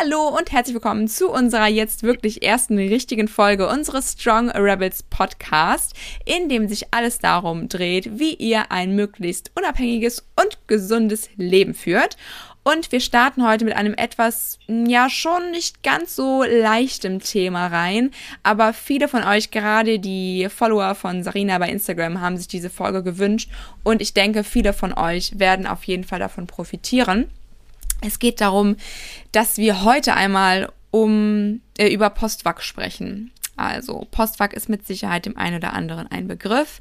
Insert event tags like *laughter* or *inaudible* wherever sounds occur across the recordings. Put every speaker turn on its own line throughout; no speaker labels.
Hallo und herzlich willkommen zu unserer jetzt wirklich ersten richtigen Folge unseres Strong Rebels Podcast, in dem sich alles darum dreht, wie ihr ein möglichst unabhängiges und gesundes Leben führt. Und wir starten heute mit einem etwas, ja, schon nicht ganz so leichtem Thema rein. Aber viele von euch, gerade die Follower von Sarina bei Instagram, haben sich diese Folge gewünscht. Und ich denke, viele von euch werden auf jeden Fall davon profitieren. Es geht darum, dass wir heute einmal um, äh, über Postwag sprechen. Also Postwag ist mit Sicherheit dem einen oder anderen ein Begriff.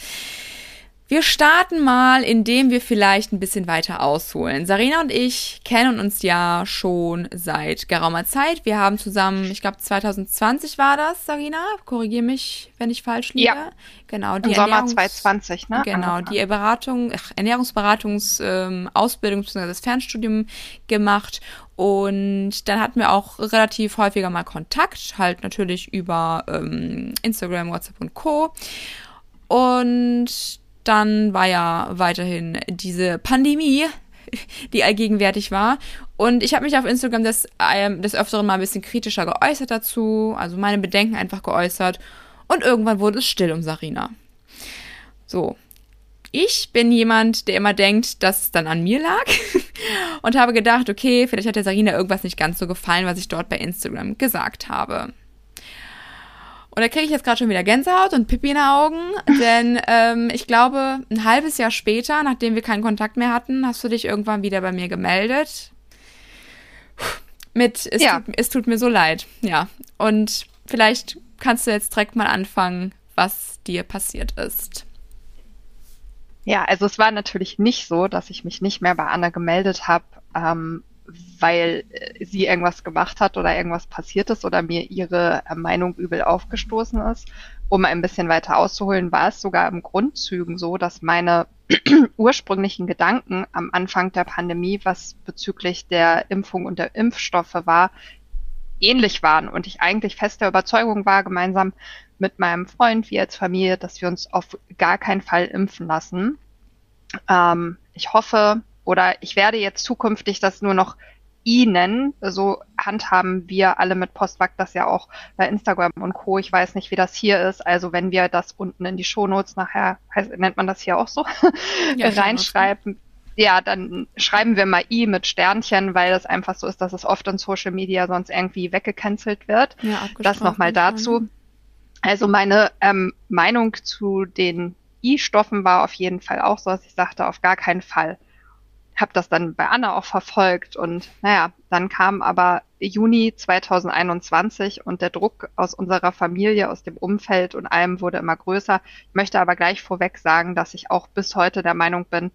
Wir starten mal, indem wir vielleicht ein bisschen weiter ausholen. Sarina und ich kennen uns ja schon seit geraumer Zeit. Wir haben zusammen, ich glaube 2020 war das, Sarina, korrigiere mich, wenn ich falsch liege. Ja.
Genau, die Im Sommer 2020, ne?
Genau, die Beratung, ach, Ernährungsberatungsausbildung ähm, bzw. das Fernstudium gemacht und dann hatten wir auch relativ häufiger mal Kontakt, halt natürlich über ähm, Instagram, WhatsApp und Co. Und dann war ja weiterhin diese Pandemie, die allgegenwärtig war. Und ich habe mich auf Instagram des, ähm, des Öfteren mal ein bisschen kritischer geäußert dazu, also meine Bedenken einfach geäußert. Und irgendwann wurde es still um Sarina. So. Ich bin jemand, der immer denkt, dass es dann an mir lag. *laughs* und habe gedacht, okay, vielleicht hat der Sarina irgendwas nicht ganz so gefallen, was ich dort bei Instagram gesagt habe. Und da kriege ich jetzt gerade schon wieder Gänsehaut und Pippi in den Augen, *laughs* denn ähm, ich glaube, ein halbes Jahr später, nachdem wir keinen Kontakt mehr hatten, hast du dich irgendwann wieder bei mir gemeldet. Mit, es, ja. tut, es tut mir so leid, ja. Und vielleicht kannst du jetzt direkt mal anfangen, was dir passiert ist.
Ja, also es war natürlich nicht so, dass ich mich nicht mehr bei Anna gemeldet habe, ähm, weil äh, sie irgendwas gemacht hat oder irgendwas passiert ist oder mir ihre äh, Meinung übel aufgestoßen ist. Um ein bisschen weiter auszuholen, war es sogar im Grundzügen so, dass meine *clears throat* ursprünglichen Gedanken am Anfang der Pandemie, was bezüglich der Impfung und der Impfstoffe war, ähnlich waren und ich eigentlich fest der Überzeugung war, gemeinsam mit meinem Freund, wie als Familie, dass wir uns auf gar keinen Fall impfen lassen. Ähm, ich hoffe, oder ich werde jetzt zukünftig das nur noch Ihnen, so handhaben wir alle mit Postwag das ja auch bei Instagram und Co. Ich weiß nicht, wie das hier ist. Also wenn wir das unten in die Shownotes nachher, heißt, nennt man das hier auch so, ja, *laughs* reinschreiben, ja, dann schreiben wir mal I mit Sternchen, weil es einfach so ist, dass es oft in Social Media sonst irgendwie weggecancelt wird. Ja, das nochmal dazu. Also meine ähm, Meinung zu den I-Stoffen war auf jeden Fall auch so, dass ich sagte, auf gar keinen Fall habe das dann bei Anna auch verfolgt und naja, dann kam aber Juni 2021 und der Druck aus unserer Familie, aus dem Umfeld und allem wurde immer größer. Ich möchte aber gleich vorweg sagen, dass ich auch bis heute der Meinung bin,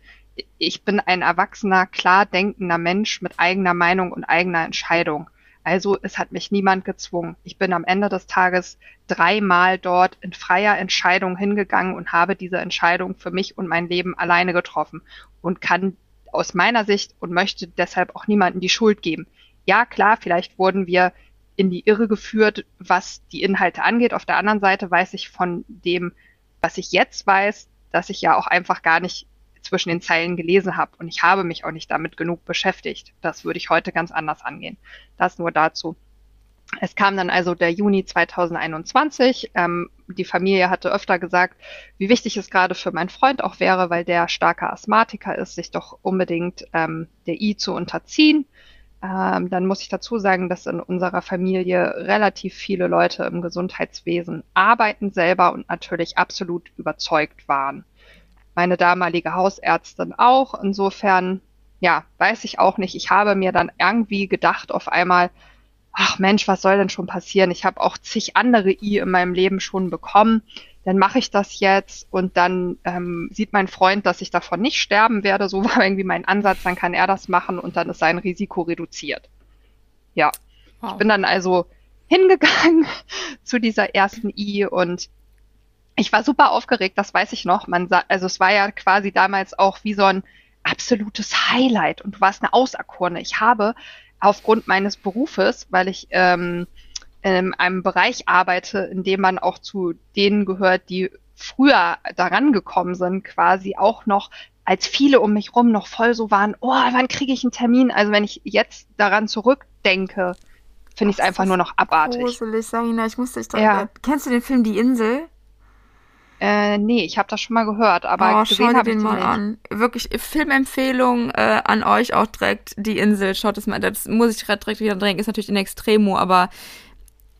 ich bin ein erwachsener, klar denkender Mensch mit eigener Meinung und eigener Entscheidung. Also es hat mich niemand gezwungen. Ich bin am Ende des Tages dreimal dort in freier Entscheidung hingegangen und habe diese Entscheidung für mich und mein Leben alleine getroffen und kann aus meiner Sicht und möchte deshalb auch niemanden die Schuld geben. Ja, klar, vielleicht wurden wir in die Irre geführt, was die Inhalte angeht. Auf der anderen Seite weiß ich von dem, was ich jetzt weiß, dass ich ja auch einfach gar nicht zwischen den Zeilen gelesen habe und ich habe mich auch nicht damit genug beschäftigt. Das würde ich heute ganz anders angehen. Das nur dazu. Es kam dann also der Juni 2021. Ähm, die Familie hatte öfter gesagt, wie wichtig es gerade für meinen Freund auch wäre, weil der starker Asthmatiker ist, sich doch unbedingt ähm, der I zu unterziehen. Ähm, dann muss ich dazu sagen, dass in unserer Familie relativ viele Leute im Gesundheitswesen arbeiten selber und natürlich absolut überzeugt waren. Meine damalige Hausärztin auch. Insofern, ja, weiß ich auch nicht. Ich habe mir dann irgendwie gedacht auf einmal, ach Mensch, was soll denn schon passieren? Ich habe auch zig andere I in meinem Leben schon bekommen. Dann mache ich das jetzt und dann ähm, sieht mein Freund, dass ich davon nicht sterben werde. So *laughs* war irgendwie mein Ansatz. Dann kann er das machen und dann ist sein Risiko reduziert. Ja, wow. ich bin dann also hingegangen *laughs* zu dieser ersten I und ich war super aufgeregt, das weiß ich noch. Man also es war ja quasi damals auch wie so ein absolutes Highlight und du warst eine Auserkorene. Ich habe aufgrund meines Berufes, weil ich ähm, in einem Bereich arbeite, in dem man auch zu denen gehört, die früher daran gekommen sind, quasi auch noch als viele um mich rum noch voll so waren, oh, wann kriege ich einen Termin? Also wenn ich jetzt daran zurückdenke, finde ich es einfach nur noch abartig.
Gruselig, Sarina, ich musste dich dran ja. Kennst du den Film Die Insel?
Äh, nee, ich habe das schon mal gehört, aber
oh, gesehen habe ich den mal nicht. an. Wirklich Filmempfehlung äh, an euch auch direkt. Die Insel, schaut es mal. Das muss ich direkt wieder drängen. Ist natürlich in Extremo, aber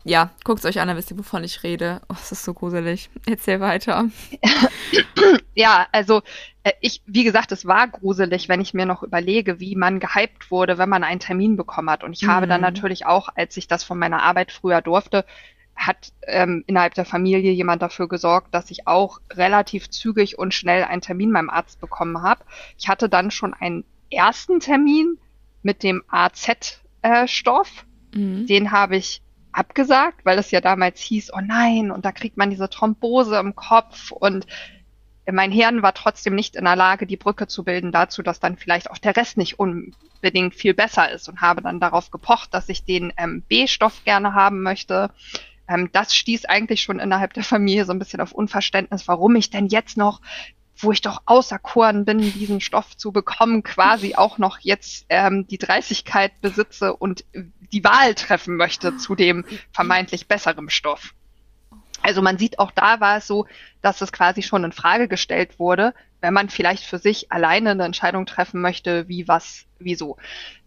ja, guckt es euch an, dann wisst ihr, wovon ich rede. Oh, es ist so gruselig. Erzähl weiter. *laughs*
ja, also äh, ich, wie gesagt, es war gruselig, wenn ich mir noch überlege, wie man gehypt wurde, wenn man einen Termin bekommen hat. Und ich mhm. habe dann mhm. natürlich auch, als ich das von meiner Arbeit früher durfte, hat ähm, innerhalb der Familie jemand dafür gesorgt, dass ich auch relativ zügig und schnell einen Termin beim Arzt bekommen habe. Ich hatte dann schon einen ersten Termin mit dem AZ-Stoff. Äh, mhm. Den habe ich abgesagt, weil es ja damals hieß, oh nein, und da kriegt man diese Thrombose im Kopf und mein Hirn war trotzdem nicht in der Lage, die Brücke zu bilden dazu, dass dann vielleicht auch der Rest nicht unbedingt viel besser ist und habe dann darauf gepocht, dass ich den ähm, B-Stoff gerne haben möchte. Ähm, das stieß eigentlich schon innerhalb der Familie so ein bisschen auf Unverständnis, warum ich denn jetzt noch, wo ich doch auserkoren bin, diesen Stoff zu bekommen, quasi auch noch jetzt ähm, die Dreistigkeit besitze und die Wahl treffen möchte zu dem vermeintlich besseren Stoff. Also man sieht auch da war es so, dass es quasi schon in Frage gestellt wurde, wenn man vielleicht für sich alleine eine Entscheidung treffen möchte, wie was, wieso.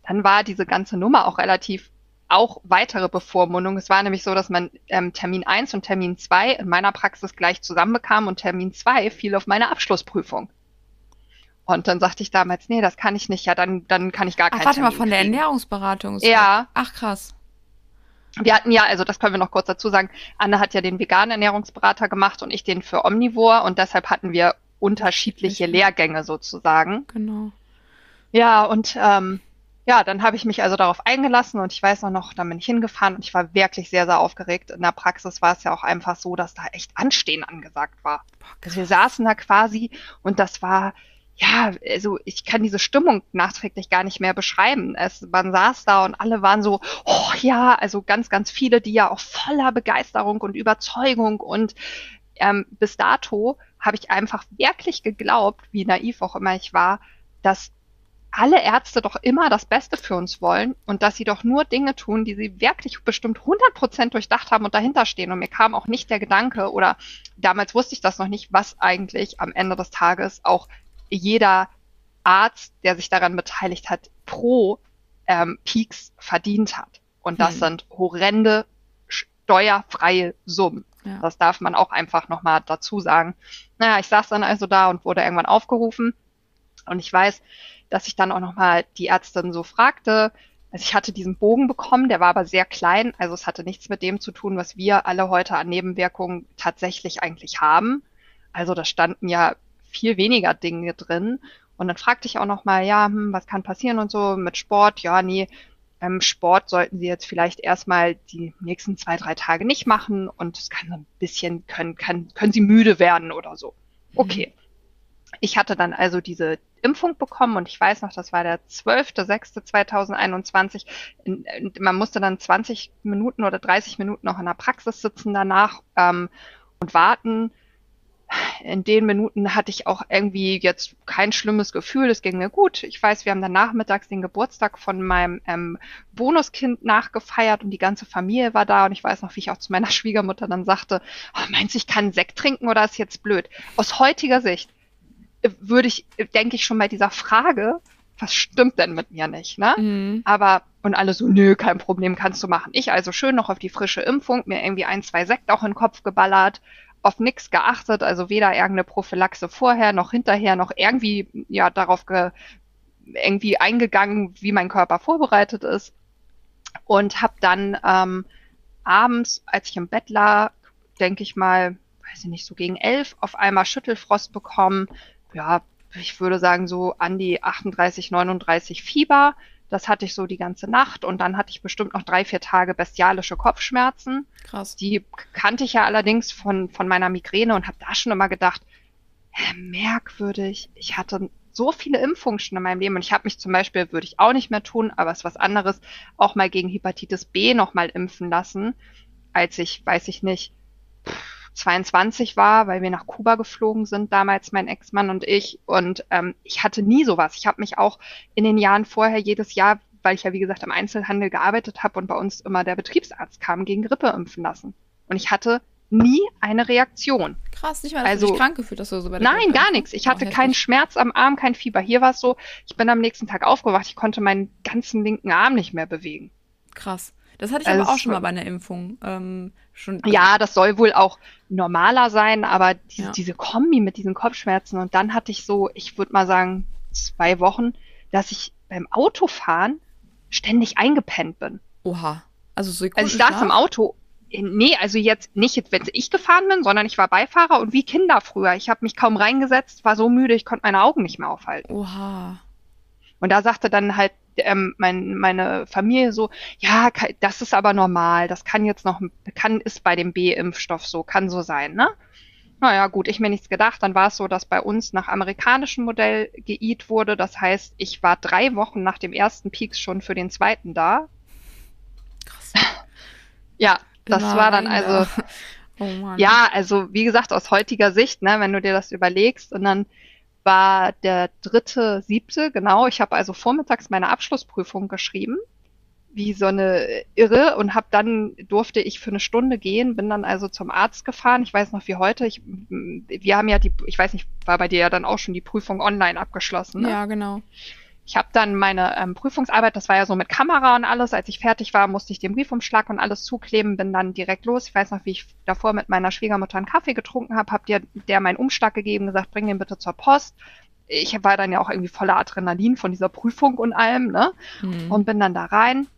Dann war diese ganze Nummer auch relativ auch weitere Bevormundung. Es war nämlich so, dass man ähm, Termin 1 und Termin 2 in meiner Praxis gleich zusammenbekam und Termin 2 fiel auf meine Abschlussprüfung. Und dann sagte ich damals, nee, das kann ich nicht, ja, dann, dann kann ich gar keinen
Ach, warte Termin mal, von der Ernährungsberatung.
So. Ja.
Ach, krass.
Wir hatten ja, also das können wir noch kurz dazu sagen, Anne hat ja den veganen Ernährungsberater gemacht und ich den für Omnivore und deshalb hatten wir unterschiedliche Lehrgänge sozusagen.
Genau.
Ja, und ähm, ja, dann habe ich mich also darauf eingelassen und ich weiß auch noch, dann bin ich hingefahren und ich war wirklich sehr, sehr aufgeregt. In der Praxis war es ja auch einfach so, dass da echt Anstehen angesagt war. Boah, wir saßen da quasi und das war, ja, also ich kann diese Stimmung nachträglich gar nicht mehr beschreiben. Es, man saß da und alle waren so, oh ja, also ganz, ganz viele, die ja auch voller Begeisterung und Überzeugung und ähm, bis dato habe ich einfach wirklich geglaubt, wie naiv auch immer ich war, dass alle Ärzte doch immer das Beste für uns wollen und dass sie doch nur Dinge tun, die sie wirklich bestimmt 100% durchdacht haben und dahinter stehen. Und mir kam auch nicht der Gedanke oder damals wusste ich das noch nicht, was eigentlich am Ende des Tages auch jeder Arzt, der sich daran beteiligt hat, pro ähm, Peaks verdient hat. Und das hm. sind horrende steuerfreie Summen. Ja. Das darf man auch einfach nochmal dazu sagen. Naja, ich saß dann also da und wurde irgendwann aufgerufen. Und ich weiß, dass ich dann auch nochmal die Ärztin so fragte. Also ich hatte diesen Bogen bekommen, der war aber sehr klein, also es hatte nichts mit dem zu tun, was wir alle heute an Nebenwirkungen tatsächlich eigentlich haben. Also da standen ja viel weniger Dinge drin. Und dann fragte ich auch nochmal, ja, hm, was kann passieren und so mit Sport? Ja, nee, ähm, Sport sollten Sie jetzt vielleicht erstmal die nächsten zwei, drei Tage nicht machen und es kann so ein bisschen, können, kann, können Sie müde werden oder so. Mhm. Okay. Ich hatte dann also diese Impfung bekommen und ich weiß noch, das war der 12.06.2021. Man musste dann 20 Minuten oder 30 Minuten noch in der Praxis sitzen danach ähm, und warten. In den Minuten hatte ich auch irgendwie jetzt kein schlimmes Gefühl. Es ging mir gut. Ich weiß, wir haben dann nachmittags den Geburtstag von meinem ähm, Bonuskind nachgefeiert und die ganze Familie war da. Und ich weiß noch, wie ich auch zu meiner *laughs* Schwiegermutter dann sagte, oh, meinst du, ich kann Sekt trinken oder ist jetzt blöd? Aus heutiger Sicht würde ich, denke ich schon bei dieser Frage, was stimmt denn mit mir nicht, ne? Mhm. Aber, und alle so, nö, kein Problem, kannst du machen. Ich also schön noch auf die frische Impfung, mir irgendwie ein, zwei Sekt auch in den Kopf geballert, auf nix geachtet, also weder irgendeine Prophylaxe vorher noch hinterher noch irgendwie, ja, darauf ge, irgendwie eingegangen, wie mein Körper vorbereitet ist. Und habe dann ähm, abends, als ich im Bett lag, denke ich mal, weiß ich nicht, so gegen elf, auf einmal Schüttelfrost bekommen, ja, ich würde sagen so an die 38, 39 Fieber. Das hatte ich so die ganze Nacht und dann hatte ich bestimmt noch drei, vier Tage bestialische Kopfschmerzen.
Krass.
Die kannte ich ja allerdings von, von meiner Migräne und habe da schon immer gedacht, merkwürdig, ich hatte so viele Impfungen schon in meinem Leben und ich habe mich zum Beispiel, würde ich auch nicht mehr tun, aber es ist was anderes, auch mal gegen Hepatitis B nochmal impfen lassen, als ich, weiß ich nicht, 22 war, weil wir nach Kuba geflogen sind, damals mein Ex-Mann und ich. Und ähm, ich hatte nie sowas. Ich habe mich auch in den Jahren vorher jedes Jahr weil ich ja, wie gesagt, im Einzelhandel gearbeitet habe und bei uns immer der Betriebsarzt kam, gegen Grippe impfen lassen. Und ich hatte nie eine Reaktion.
Krass, nicht mal, dass also, du dich krank gefühlt hast oder so
bei der Nein, gar nichts. Ich hatte keinen Schmerz am Arm, kein Fieber. Hier war es so, ich bin am nächsten Tag aufgewacht, ich konnte meinen ganzen linken Arm nicht mehr bewegen.
Krass. Das hatte ich also aber auch schon mal bei einer Impfung. Ähm, schon
ja, das soll wohl auch normaler sein, aber die, ja. diese Kombi mit diesen Kopfschmerzen und dann hatte ich so, ich würde mal sagen, zwei Wochen, dass ich beim Autofahren ständig eingepennt bin.
Oha. Also so
Also ich saß im Auto. Nee, also jetzt nicht, wenn ich gefahren bin, sondern ich war Beifahrer und wie Kinder früher. Ich habe mich kaum reingesetzt, war so müde, ich konnte meine Augen nicht mehr aufhalten.
Oha.
Und da sagte dann halt ähm, mein, meine Familie so, ja, das ist aber normal, das kann jetzt noch, kann, ist bei dem B-Impfstoff so, kann so sein, ne? Naja, gut, ich mir nichts gedacht. Dann war es so, dass bei uns nach amerikanischem Modell geiet wurde. Das heißt, ich war drei Wochen nach dem ersten Peaks schon für den zweiten da. Krass. *laughs* ja, das Nein, war dann also. *laughs* Oh Mann. Ja, also wie gesagt, aus heutiger Sicht, ne, wenn du dir das überlegst und dann war der dritte, siebte, genau. Ich habe also vormittags meine Abschlussprüfung geschrieben, wie so eine Irre und habe dann durfte ich für eine Stunde gehen, bin dann also zum Arzt gefahren. Ich weiß noch wie heute. Ich, wir haben ja die, ich weiß nicht, war bei dir ja dann auch schon die Prüfung online abgeschlossen.
Ne? Ja, genau.
Ich habe dann meine ähm, Prüfungsarbeit, das war ja so mit Kamera und alles, als ich fertig war, musste ich den Briefumschlag und alles zukleben, bin dann direkt los. Ich weiß noch, wie ich davor mit meiner Schwiegermutter einen Kaffee getrunken habe, hab dir der meinen Umschlag gegeben, gesagt, bring den bitte zur Post. Ich war dann ja auch irgendwie voller Adrenalin von dieser Prüfung und allem, ne? Mhm. Und bin dann da rein.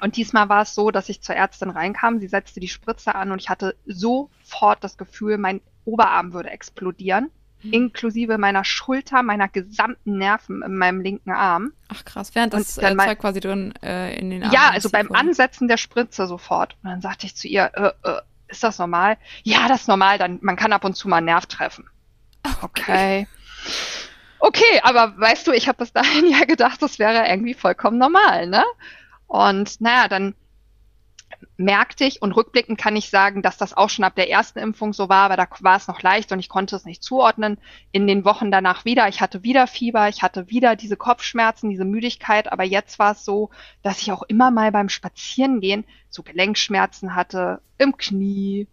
Und diesmal war es so, dass ich zur Ärztin reinkam, sie setzte die Spritze an und ich hatte sofort das Gefühl, mein Oberarm würde explodieren. Mhm. inklusive meiner Schulter, meiner gesamten Nerven in meinem linken Arm.
Ach krass, während das äh, Zeug quasi drin äh, in den
Arm. Ja, also beim. Ansetzen der Spritze sofort. Und dann sagte ich zu ihr, äh, äh, ist das normal? Ja, das ist normal, dann man kann ab und zu mal einen Nerv treffen. Okay. Okay, aber weißt du, ich habe bis dahin *laughs* ja gedacht, das wäre irgendwie vollkommen normal, ne? Und naja, dann merkte ich und rückblickend kann ich sagen, dass das auch schon ab der ersten Impfung so war, aber da war es noch leicht und ich konnte es nicht zuordnen. In den Wochen danach wieder, ich hatte wieder Fieber, ich hatte wieder diese Kopfschmerzen, diese Müdigkeit, aber jetzt war es so, dass ich auch immer mal beim Spazierengehen so Gelenkschmerzen hatte, im Knie,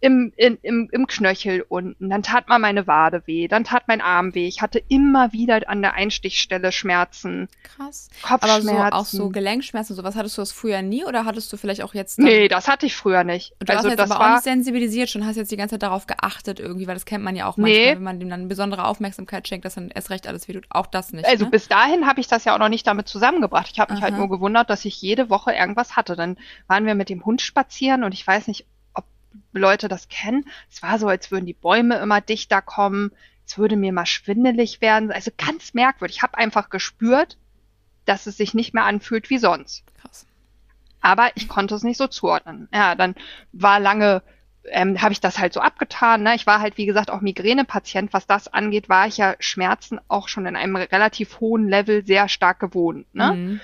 im, in, im, im Knöchel unten, dann tat mal meine Wade weh, dann tat mein Arm weh. Ich hatte immer wieder an der Einstichstelle Schmerzen.
Krass. Kopfschmerzen. Aber so, auch so Gelenkschmerzen, sowas hattest du das früher nie oder hattest du vielleicht auch jetzt?
Dann nee, das hatte ich früher nicht.
Und du also, hast jetzt aber war, auch nicht sensibilisiert schon, hast jetzt die ganze Zeit darauf geachtet irgendwie, weil das kennt man ja auch manchmal, nee. wenn man dem dann besondere Aufmerksamkeit schenkt, dass dann erst recht alles wehtut. Auch das nicht.
Also
ne?
bis dahin habe ich das ja auch noch nicht damit zusammengebracht. Ich habe mich halt Aha. halt nur gewundert, dass ich jede Woche irgendwas hatte. Dann waren wir mit dem Hund spazieren und ich weiß nicht, Leute das kennen. Es war so, als würden die Bäume immer dichter kommen. Es würde mir mal schwindelig werden. Also ganz merkwürdig. Ich habe einfach gespürt, dass es sich nicht mehr anfühlt wie sonst. Krass. Aber ich konnte es nicht so zuordnen. Ja, dann war lange, ähm, habe ich das halt so abgetan. Ne? Ich war halt, wie gesagt, auch Migränepatient. Was das angeht, war ich ja Schmerzen auch schon in einem relativ hohen Level sehr stark gewohnt. Ne? Mhm.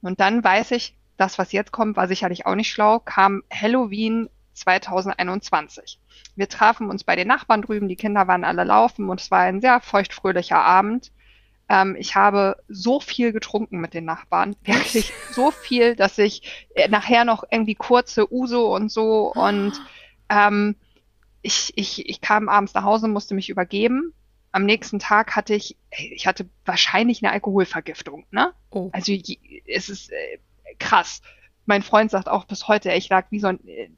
Und dann weiß ich, das, was jetzt kommt, war sicherlich auch nicht schlau, kam Halloween 2021. Wir trafen uns bei den Nachbarn drüben, die Kinder waren alle laufen und es war ein sehr feuchtfröhlicher Abend. Ähm, ich habe so viel getrunken mit den Nachbarn, *laughs* wirklich so viel, dass ich äh, nachher noch irgendwie kurze Uso und so und ähm, ich, ich, ich kam abends nach Hause, musste mich übergeben. Am nächsten Tag hatte ich, ich hatte wahrscheinlich eine Alkoholvergiftung, ne? Oh. Also es ist äh, krass. Mein Freund sagt auch bis heute, ich lag wie so ein äh,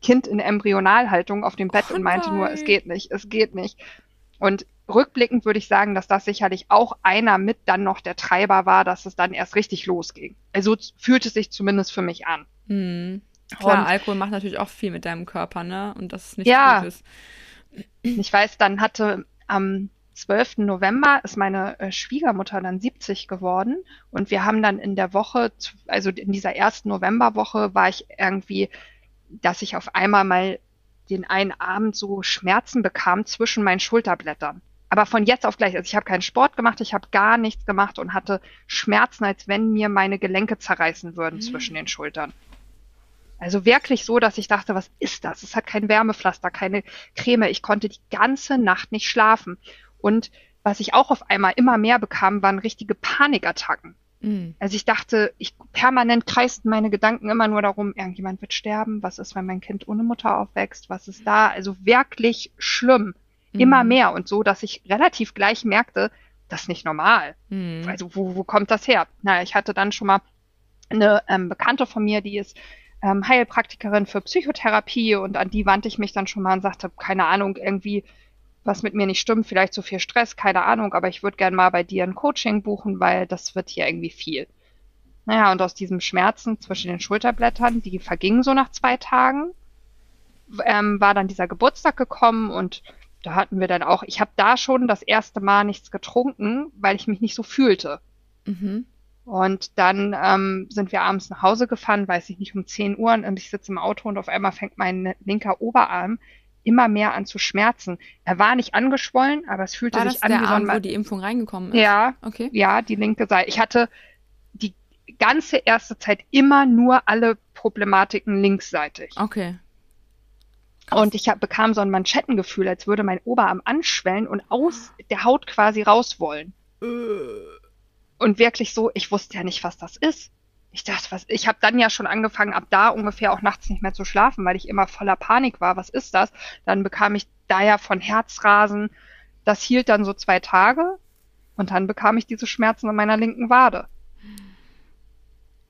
Kind in Embryonalhaltung auf dem Bett oh und meinte nur, es geht nicht, es geht nicht. Und rückblickend würde ich sagen, dass das sicherlich auch einer mit dann noch der Treiber war, dass es dann erst richtig losging. Also fühlt es sich zumindest für mich an.
Hm. Klar, und, Alkohol macht natürlich auch viel mit deinem Körper, ne? Und das ist nicht ja, gut ist.
Ich weiß, dann hatte am 12. November ist meine äh, Schwiegermutter dann 70 geworden und wir haben dann in der Woche, also in dieser ersten Novemberwoche war ich irgendwie dass ich auf einmal mal den einen Abend so Schmerzen bekam zwischen meinen Schulterblättern. Aber von jetzt auf gleich, also ich habe keinen Sport gemacht, ich habe gar nichts gemacht und hatte Schmerzen, als wenn mir meine Gelenke zerreißen würden mhm. zwischen den Schultern. Also wirklich so, dass ich dachte, was ist das? Es hat kein Wärmepflaster, keine Creme. Ich konnte die ganze Nacht nicht schlafen. Und was ich auch auf einmal immer mehr bekam, waren richtige Panikattacken. Mhm. Also ich dachte, ich permanent kreisten meine Gedanken immer nur darum, irgendjemand wird sterben, was ist, wenn mein Kind ohne Mutter aufwächst, was ist da? Also wirklich schlimm. Mhm. Immer mehr und so, dass ich relativ gleich merkte, das ist nicht normal. Mhm. Also wo, wo kommt das her? Naja, ich hatte dann schon mal eine ähm, Bekannte von mir, die ist ähm, Heilpraktikerin für Psychotherapie und an die wandte ich mich dann schon mal und sagte, keine Ahnung, irgendwie was mit mir nicht stimmt, vielleicht zu viel Stress, keine Ahnung, aber ich würde gern mal bei dir ein Coaching buchen, weil das wird hier irgendwie viel. Naja, und aus diesem Schmerzen zwischen den Schulterblättern, die vergingen so nach zwei Tagen, ähm, war dann dieser Geburtstag gekommen und da hatten wir dann auch, ich habe da schon das erste Mal nichts getrunken, weil ich mich nicht so fühlte. Mhm. Und dann ähm, sind wir abends nach Hause gefahren, weiß ich nicht, um 10 Uhr und ich sitze im Auto und auf einmal fängt mein linker Oberarm immer mehr an zu schmerzen. Er war nicht angeschwollen, aber es fühlte war sich an
wie so ein Arm, wo die Impfung reingekommen ist.
Ja, okay. Ja, die linke Seite. Ich hatte die ganze erste Zeit immer nur alle Problematiken linksseitig.
Okay.
Krass. Und ich hab, bekam so ein Manschettengefühl, als würde mein Oberarm anschwellen und aus der Haut quasi raus wollen. Äh. Und wirklich so, ich wusste ja nicht, was das ist. Ich dachte, was, ich habe dann ja schon angefangen, ab da ungefähr auch nachts nicht mehr zu schlafen, weil ich immer voller Panik war. Was ist das? Dann bekam ich da ja von Herzrasen. Das hielt dann so zwei Tage und dann bekam ich diese Schmerzen an meiner linken Wade.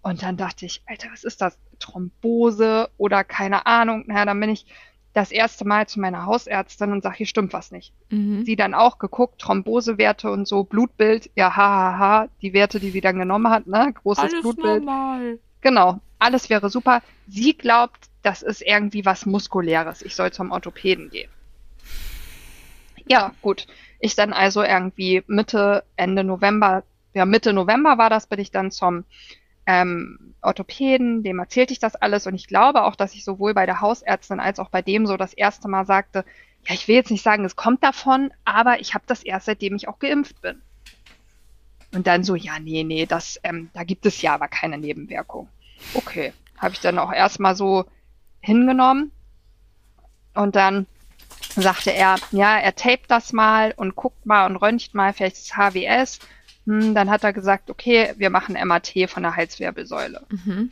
Und dann dachte ich, Alter, was ist das? Thrombose oder keine Ahnung. Naja, dann bin ich das erste Mal zu meiner Hausärztin und sage, hier stimmt was nicht. Mhm. Sie dann auch geguckt, Thrombosewerte und so, Blutbild, ja, hahaha, ha, ha, die Werte, die sie dann genommen hat, ne, großes alles Blutbild. Normal. Genau, alles wäre super. Sie glaubt, das ist irgendwie was Muskuläres. Ich soll zum Orthopäden gehen. Ja, gut. Ich dann also irgendwie Mitte, Ende November, ja, Mitte November war das, bin ich dann zum ähm, Orthopäden, dem erzählte ich das alles und ich glaube auch, dass ich sowohl bei der Hausärztin als auch bei dem so das erste Mal sagte, ja, ich will jetzt nicht sagen, es kommt davon, aber ich habe das erst seitdem ich auch geimpft bin. Und dann so, ja, nee, nee, das, ähm, da gibt es ja aber keine Nebenwirkung. Okay, habe ich dann auch erstmal so hingenommen und dann sagte er, ja, er tapet das mal und guckt mal und röntgt mal, vielleicht ist HWS hm, dann hat er gesagt, okay, wir machen MAT von der Halswirbelsäule. Mhm.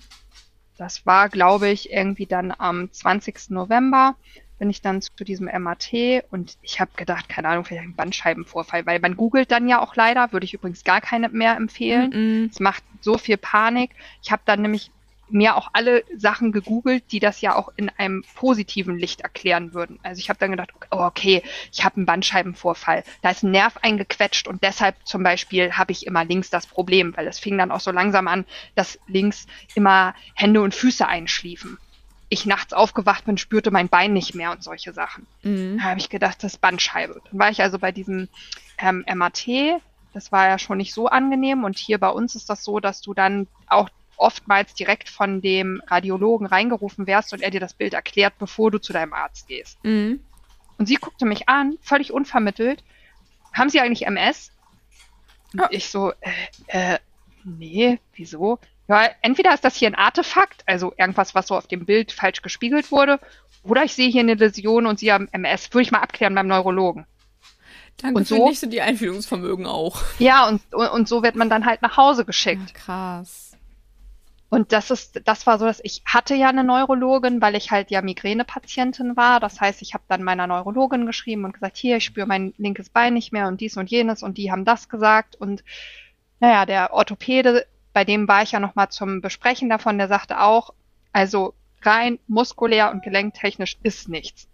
Das war, glaube ich, irgendwie dann am 20. November bin ich dann zu diesem MAT und ich habe gedacht, keine Ahnung, vielleicht ein Bandscheibenvorfall, weil man googelt dann ja auch leider, würde ich übrigens gar keine mehr empfehlen. Mm Es macht so viel Panik. Ich habe dann nämlich mir auch alle Sachen gegoogelt, die das ja auch in einem positiven Licht erklären würden. Also ich habe dann gedacht, oh, okay, ich habe einen Bandscheibenvorfall, da ist ein Nerv eingequetscht und deshalb zum Beispiel habe ich immer links das Problem, weil es fing dann auch so langsam an, dass links immer Hände und Füße einschliefen. Ich nachts aufgewacht bin, spürte mein Bein nicht mehr und solche Sachen. Mhm. Da habe ich gedacht, das ist Bandscheibe. Dann war ich also bei diesem ähm, MAT, das war ja schon nicht so angenehm und hier bei uns ist das so, dass du dann auch oftmals direkt von dem Radiologen reingerufen wärst und er dir das Bild erklärt, bevor du zu deinem Arzt gehst. Mhm. Und sie guckte mich an, völlig unvermittelt. Haben Sie eigentlich MS? Und oh. ich so, äh, äh, nee, wieso? Ja, entweder ist das hier ein Artefakt, also irgendwas, was so auf dem Bild falsch gespiegelt wurde, oder ich sehe hier eine Läsion und Sie haben MS. Würde ich mal abklären beim Neurologen.
Danke und so, für nicht so die Einfühlungsvermögen auch.
Ja, und, und, und so wird man dann halt nach Hause geschickt.
Ja, krass.
Und das ist, das war so, dass ich hatte ja eine Neurologin, weil ich halt ja Migränepatientin war. Das heißt, ich habe dann meiner Neurologin geschrieben und gesagt, hier, ich spüre mein linkes Bein nicht mehr und dies und jenes und die haben das gesagt. Und naja, der Orthopäde, bei dem war ich ja nochmal zum Besprechen davon, der sagte auch, also rein muskulär und gelenktechnisch ist nichts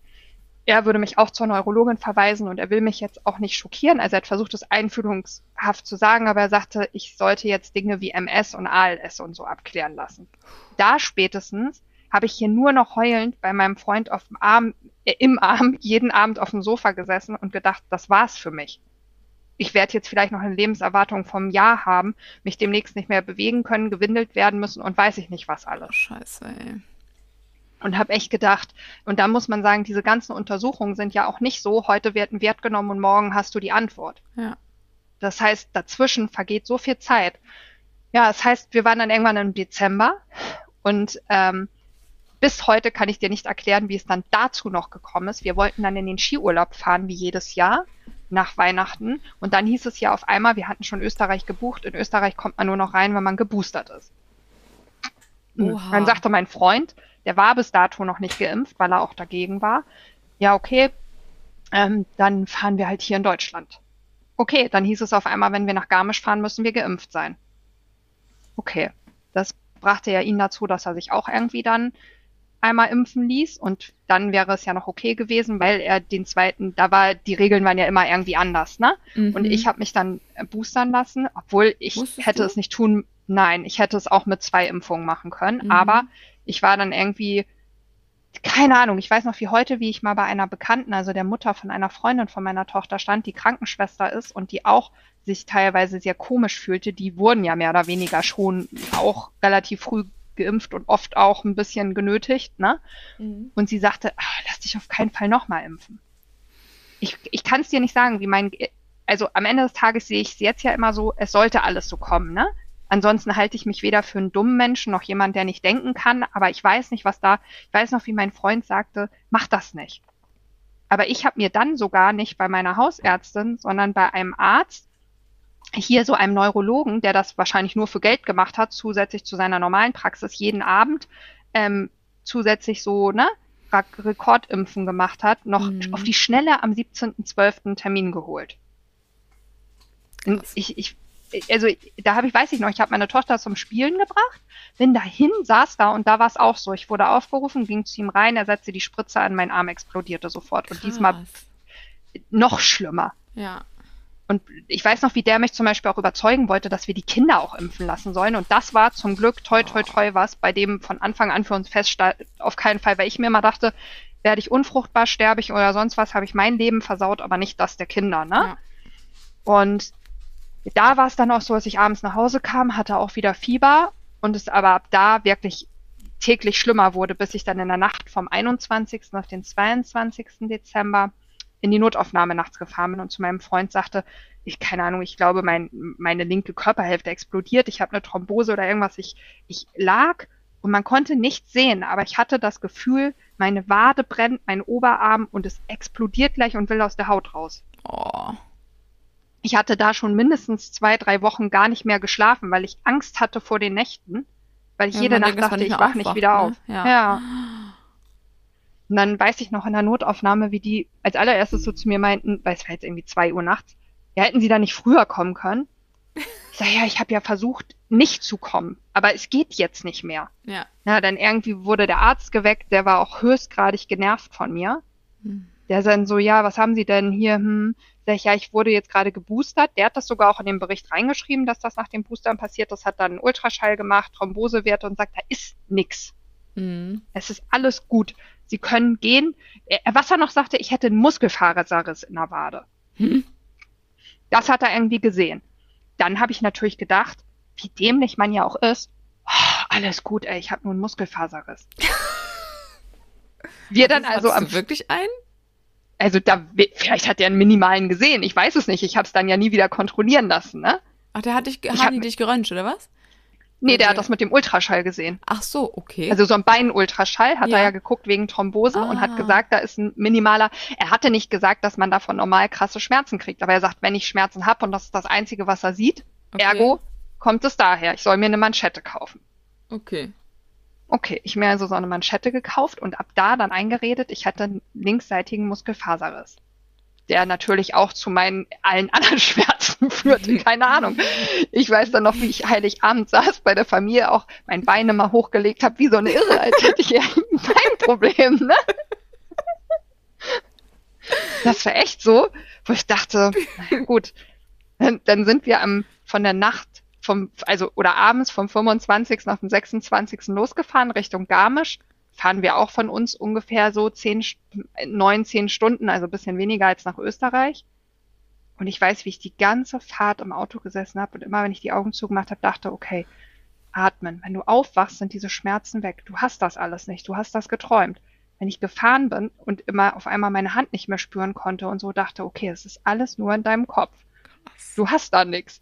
er würde mich auch zur Neurologin verweisen und er will mich jetzt auch nicht schockieren. Also er hat versucht, es einfühlungshaft zu sagen, aber er sagte, ich sollte jetzt Dinge wie MS und ALS und so abklären lassen. Da spätestens habe ich hier nur noch heulend bei meinem Freund auf dem Arm, äh, im Arm *laughs* jeden Abend auf dem Sofa gesessen und gedacht, das war's für mich. Ich werde jetzt vielleicht noch eine Lebenserwartung vom Jahr haben, mich demnächst nicht mehr bewegen können, gewindelt werden müssen und weiß ich nicht was alles.
Scheiße, ey
und habe echt gedacht, und da muss man sagen, diese ganzen Untersuchungen sind ja auch nicht so, heute wird ein Wert genommen und morgen hast du die Antwort.
Ja.
Das heißt, dazwischen vergeht so viel Zeit. Ja, das heißt, wir waren dann irgendwann im Dezember und ähm, bis heute kann ich dir nicht erklären, wie es dann dazu noch gekommen ist. Wir wollten dann in den Skiurlaub fahren, wie jedes Jahr. nach Weihnachten. Und dann hieß es ja auf einmal, wir hatten schon Österreich gebucht. In Österreich kommt man nur noch rein, wenn man geboostert ist. Oha. Dann sagte mein Freund, der war bis dato noch nicht geimpft, weil er auch dagegen war. Ja, okay, ähm, dann fahren wir halt hier in Deutschland. Okay, dann hieß es auf einmal, wenn wir nach Garmisch fahren, müssen wir geimpft sein. Okay, das brachte ja ihn dazu, dass er sich auch irgendwie dann einmal impfen ließ und dann wäre es ja noch okay gewesen, weil er den zweiten, da war die Regeln waren ja immer irgendwie anders, ne? Mhm. Und ich habe mich dann boostern lassen, obwohl ich Wusstest hätte du? es nicht tun, nein, ich hätte es auch mit zwei Impfungen machen können, mhm. aber ich war dann irgendwie keine Ahnung, ich weiß noch wie heute, wie ich mal bei einer Bekannten, also der Mutter von einer Freundin von meiner Tochter stand, die Krankenschwester ist und die auch sich teilweise sehr komisch fühlte. Die wurden ja mehr oder weniger schon auch relativ früh geimpft und oft auch ein bisschen genötigt, ne? Mhm. Und sie sagte, ah, lass dich auf keinen Fall nochmal impfen. Ich, ich kann es dir nicht sagen, wie mein, also am Ende des Tages sehe ich es jetzt ja immer so, es sollte alles so kommen, ne? Ansonsten halte ich mich weder für einen dummen Menschen noch jemand, der nicht denken kann, aber ich weiß nicht, was da, ich weiß noch, wie mein Freund sagte, mach das nicht. Aber ich habe mir dann sogar nicht bei meiner Hausärztin, sondern bei einem Arzt, hier so einem Neurologen, der das wahrscheinlich nur für Geld gemacht hat, zusätzlich zu seiner normalen Praxis jeden Abend, ähm, zusätzlich so, ne, Rekordimpfen gemacht hat, noch mhm. auf die Schnelle am 17.12. Termin geholt. Ich, ich, also da habe ich, weiß ich noch, ich habe meine Tochter zum Spielen gebracht, bin dahin, saß da und da war es auch so. Ich wurde aufgerufen, ging zu ihm rein, er setzte die Spritze an, mein Arm explodierte sofort. Krass. Und diesmal noch schlimmer.
Ja.
Und ich weiß noch, wie der mich zum Beispiel auch überzeugen wollte, dass wir die Kinder auch impfen lassen sollen. Und das war zum Glück toi toi toi was, bei dem von Anfang an für uns feststand, auf keinen Fall, weil ich mir immer dachte, werde ich unfruchtbar, sterbe ich oder sonst was, habe ich mein Leben versaut, aber nicht das der Kinder, ne? Ja. Und da war es dann auch so, als ich abends nach Hause kam, hatte auch wieder Fieber und es aber ab da wirklich täglich schlimmer wurde, bis ich dann in der Nacht vom 21. auf den 22. Dezember in die Notaufnahme nachts gefahren bin und zu meinem Freund sagte, ich keine Ahnung, ich glaube, mein, meine linke Körperhälfte explodiert, ich habe eine Thrombose oder irgendwas. Ich, ich lag und man konnte nichts sehen, aber ich hatte das Gefühl, meine Wade brennt, mein Oberarm und es explodiert gleich und will aus der Haut raus.
Oh
ich hatte da schon mindestens zwei, drei Wochen gar nicht mehr geschlafen, weil ich Angst hatte vor den Nächten. Weil ich ja, jede Nacht dachte, ich wach nicht wieder ne? auf.
Ja. ja.
Und dann weiß ich noch in der Notaufnahme, wie die als allererstes so zu mir meinten, weil es war jetzt irgendwie zwei Uhr nachts, ja, hätten sie da nicht früher kommen können? Ich sage, ja, ich habe ja versucht, nicht zu kommen, aber es geht jetzt nicht mehr.
Ja.
Na, dann irgendwie wurde der Arzt geweckt, der war auch höchstgradig genervt von mir. Hm. Der dann so, ja, was haben Sie denn hier? Hm, Sag ich, ja, ich wurde jetzt gerade geboostert. Der hat das sogar auch in den Bericht reingeschrieben, dass das nach dem Boostern passiert Das hat dann einen Ultraschall gemacht, Thrombosewerte und sagt, da ist nix. Mhm. Es ist alles gut. Sie können gehen. Was er noch sagte, ich hätte einen Muskelfaserriss in der Wade. Mhm. Das hat er irgendwie gesehen. Dann habe ich natürlich gedacht, wie dämlich man ja auch ist. Oh, alles gut, ey, ich habe nur einen Muskelfaserriss. *laughs* Wir dann also am
wirklich ein?
Also da, vielleicht hat er einen minimalen gesehen, ich weiß es nicht, ich habe es dann ja nie wieder kontrollieren lassen, ne?
Ach, der hat dich, ich die dich geröntgt, oder was?
Nee, der hat das mit dem Ultraschall gesehen.
Ach so, okay.
Also so ein Beinultraschall hat ja. er ja geguckt wegen Thrombose ah. und hat ah. gesagt, da ist ein minimaler. Er hatte nicht gesagt, dass man davon normal krasse Schmerzen kriegt, aber er sagt, wenn ich Schmerzen habe und das ist das Einzige, was er sieht, okay. ergo kommt es daher. Ich soll mir eine Manschette kaufen.
Okay.
Okay, ich mir also so eine Manschette gekauft und ab da dann eingeredet, ich hatte einen linksseitigen Muskelfaserriss. Der natürlich auch zu meinen allen *laughs* anderen Schmerzen führte, *laughs* keine Ahnung. Ich weiß dann noch, wie ich Heiligabend saß bei der Familie, auch mein Bein immer hochgelegt habe, wie so eine Irre, als hätte ich ja ein *laughs* Problem, ne? Das war echt so, wo ich dachte, na gut, dann, dann sind wir am, von der Nacht vom, also, oder abends vom 25. auf den 26. losgefahren Richtung Garmisch. Fahren wir auch von uns ungefähr so zehn, neun, zehn Stunden, also bisschen weniger als nach Österreich. Und ich weiß, wie ich die ganze Fahrt im Auto gesessen habe und immer, wenn ich die Augen zugemacht habe, dachte, okay, atmen. Wenn du aufwachst, sind diese Schmerzen weg. Du hast das alles nicht. Du hast das geträumt. Wenn ich gefahren bin und immer auf einmal meine Hand nicht mehr spüren konnte und so dachte, okay, es ist alles nur in deinem Kopf. Du hast da nichts.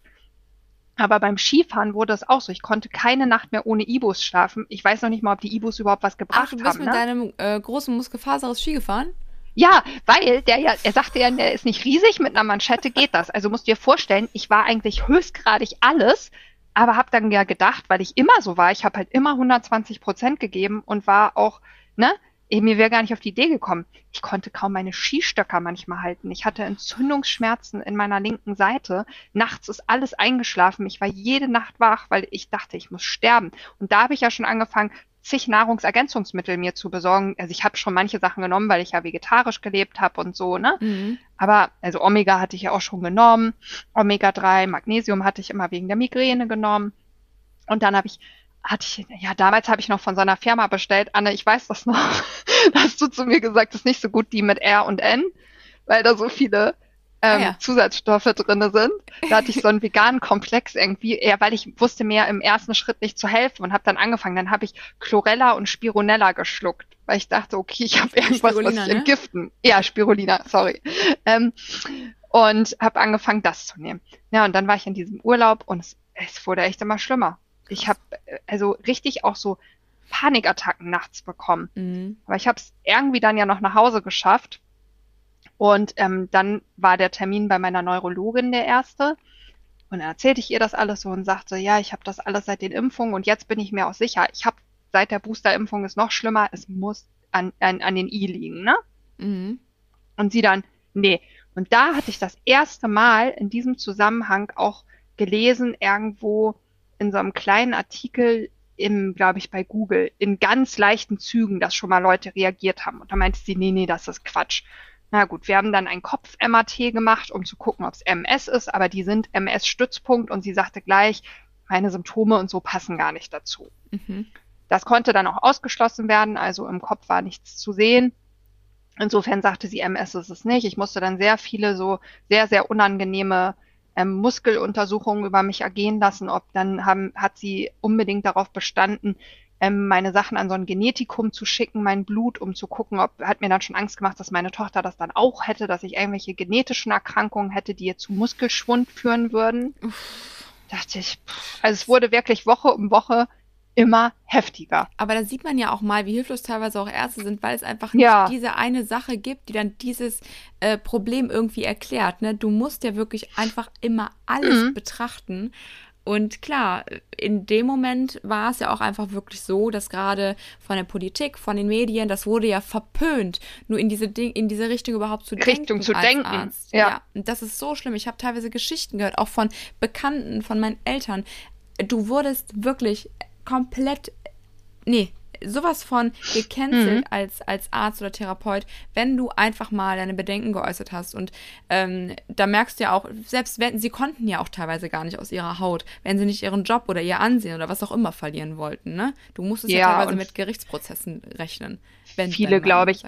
Aber beim Skifahren wurde es auch so. Ich konnte keine Nacht mehr ohne Ibus schlafen. Ich weiß noch nicht mal, ob die Ibus überhaupt was gebracht haben. Ach, du bist
haben, mit
ne?
deinem äh, großen Muskelfaserriss Ski gefahren?
Ja, weil der ja, er sagte ja, der ist nicht riesig, mit einer Manschette geht das. Also musst du dir vorstellen, ich war eigentlich höchstgradig alles, aber habe dann ja gedacht, weil ich immer so war, ich habe halt immer 120 Prozent gegeben und war auch, ne, mir wäre gar nicht auf die Idee gekommen. Ich konnte kaum meine Skistöcker manchmal halten. Ich hatte Entzündungsschmerzen in meiner linken Seite. Nachts ist alles eingeschlafen. Ich war jede Nacht wach, weil ich dachte, ich muss sterben. Und da habe ich ja schon angefangen, zig Nahrungsergänzungsmittel mir zu besorgen. Also ich habe schon manche Sachen genommen, weil ich ja vegetarisch gelebt habe und so, ne? Mhm. Aber also Omega hatte ich ja auch schon genommen, Omega 3, Magnesium hatte ich immer wegen der Migräne genommen. Und dann habe ich hatte ich, ja, damals habe ich noch von so einer Firma bestellt. Anne, ich weiß das noch. *laughs* da hast du zu mir gesagt, das ist nicht so gut die mit R und N, weil da so viele ähm, ah, ja. Zusatzstoffe drinne sind. Da hatte ich so einen *laughs* veganen Komplex irgendwie, eher weil ich wusste mir im ersten Schritt nicht zu helfen und habe dann angefangen. Dann habe ich Chlorella und Spironella geschluckt, weil ich dachte, okay, ich habe irgendwas, Spirulina, was ich ne? entgiften. Ja, Spirulina, sorry. Ähm, und habe angefangen, das zu nehmen. Ja, und dann war ich in diesem Urlaub und es, es wurde echt immer schlimmer. Ich habe also richtig auch so Panikattacken nachts bekommen. Mhm. Aber ich habe es irgendwie dann ja noch nach Hause geschafft und ähm, dann war der Termin bei meiner Neurologin der erste. Und dann erzählte ich ihr das alles so und sagte, ja, ich habe das alles seit den Impfungen und jetzt bin ich mir auch sicher. Ich habe seit der Boosterimpfung ist noch schlimmer, es muss an, an, an den I liegen, ne? Mhm. Und sie dann, nee. Und da hatte ich das erste Mal in diesem Zusammenhang auch gelesen, irgendwo in so einem kleinen Artikel im, glaube ich, bei Google, in ganz leichten Zügen, dass schon mal Leute reagiert haben. Und da meinte sie, nee, nee, das ist Quatsch. Na gut, wir haben dann ein Kopf-MRT gemacht, um zu gucken, ob es MS ist, aber die sind MS-Stützpunkt und sie sagte gleich, meine Symptome und so passen gar nicht dazu. Mhm. Das konnte dann auch ausgeschlossen werden, also im Kopf war nichts zu sehen. Insofern sagte sie, MS ist es nicht. Ich musste dann sehr viele so sehr, sehr unangenehme ähm, Muskeluntersuchungen über mich ergehen lassen. Ob dann haben, hat sie unbedingt darauf bestanden, ähm, meine Sachen an so ein Genetikum zu schicken, mein Blut, um zu gucken, ob, hat mir dann schon Angst gemacht, dass meine Tochter das dann auch hätte, dass ich irgendwelche genetischen Erkrankungen hätte, die ihr zu Muskelschwund führen würden. Uff. Dachte ich, pff, also es wurde wirklich Woche um Woche immer heftiger.
Aber da sieht man ja auch mal, wie hilflos teilweise auch Ärzte sind, weil es einfach nicht ja. diese eine Sache gibt, die dann dieses äh, Problem irgendwie erklärt. Ne? Du musst ja wirklich einfach immer alles mhm. betrachten. Und klar, in dem Moment war es ja auch einfach wirklich so, dass gerade von der Politik, von den Medien, das wurde ja verpönt, nur in diese Ding, in diese Richtung überhaupt zu
Richtung denken. zu denken. Arzt.
Ja. ja. Und das ist so schlimm. Ich habe teilweise Geschichten gehört, auch von Bekannten, von meinen Eltern. Du wurdest wirklich komplett, nee, sowas von gecancelt mhm. als, als Arzt oder Therapeut, wenn du einfach mal deine Bedenken geäußert hast. Und ähm, da merkst du ja auch, selbst wenn sie konnten ja auch teilweise gar nicht aus ihrer Haut, wenn sie nicht ihren Job oder ihr Ansehen oder was auch immer verlieren wollten. Ne? Du musstest ja, ja teilweise mit Gerichtsprozessen rechnen.
Wenn, viele, glaube ich,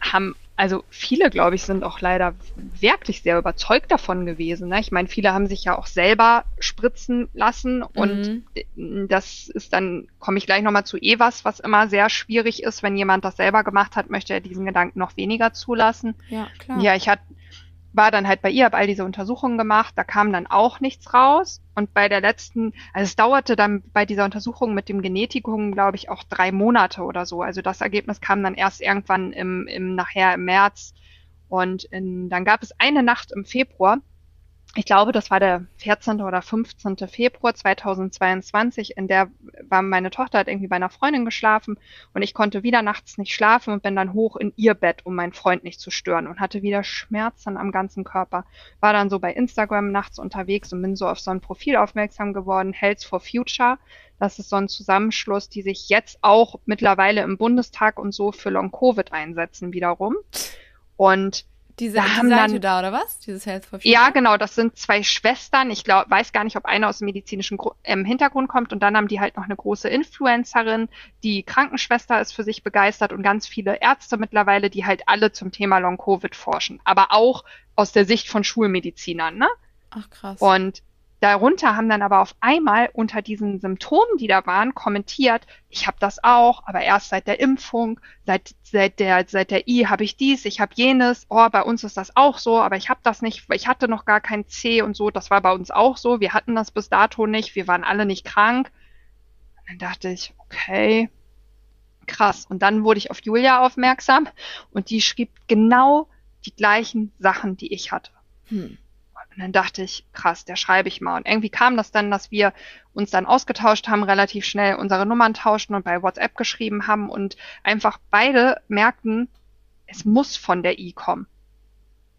haben also viele, glaube ich, sind auch leider wirklich sehr überzeugt davon gewesen. Ne? Ich meine, viele haben sich ja auch selber spritzen lassen und mhm. das ist dann, komme ich gleich nochmal zu Evas, was immer sehr schwierig ist, wenn jemand das selber gemacht hat, möchte er diesen Gedanken noch weniger zulassen. Ja, klar. Ja, ich hatte war dann halt bei ihr, habe all diese Untersuchungen gemacht, da kam dann auch nichts raus. Und bei der letzten, also es dauerte dann bei dieser Untersuchung mit dem Genetikum, glaube ich, auch drei Monate oder so. Also das Ergebnis kam dann erst irgendwann im, im nachher im März. Und in, dann gab es eine Nacht im Februar, ich glaube, das war der 14. oder 15. Februar 2022, in der war meine Tochter hat irgendwie bei einer Freundin geschlafen und ich konnte wieder nachts nicht schlafen und bin dann hoch in ihr Bett, um meinen Freund nicht zu stören und hatte wieder Schmerzen am ganzen Körper. War dann so bei Instagram nachts unterwegs und bin so auf so ein Profil aufmerksam geworden, Health for Future. Das ist so ein Zusammenschluss, die sich jetzt auch mittlerweile im Bundestag und so für Long Covid einsetzen wiederum. Und
diese, da haben Seite dann, da, oder was? Dieses Health for
Future? Ja, genau, das sind zwei Schwestern. Ich glaub, weiß gar nicht, ob eine aus dem medizinischen ähm, Hintergrund kommt und dann haben die halt noch eine große Influencerin, die Krankenschwester ist für sich begeistert und ganz viele Ärzte mittlerweile, die halt alle zum Thema Long Covid forschen, aber auch aus der Sicht von Schulmedizinern, ne?
Ach krass.
Und Darunter haben dann aber auf einmal unter diesen Symptomen, die da waren, kommentiert, ich habe das auch, aber erst seit der Impfung, seit, seit der seit der I habe ich dies, ich habe jenes, oh, bei uns ist das auch so, aber ich habe das nicht, ich hatte noch gar kein C und so, das war bei uns auch so, wir hatten das bis dato nicht, wir waren alle nicht krank. Und dann dachte ich, okay, krass. Und dann wurde ich auf Julia aufmerksam und die schrieb genau die gleichen Sachen, die ich hatte. Hm. Und dann dachte ich, krass, der schreibe ich mal. Und irgendwie kam das dann, dass wir uns dann ausgetauscht haben, relativ schnell unsere Nummern tauschten und bei WhatsApp geschrieben haben und einfach beide merkten, es muss von der I kommen.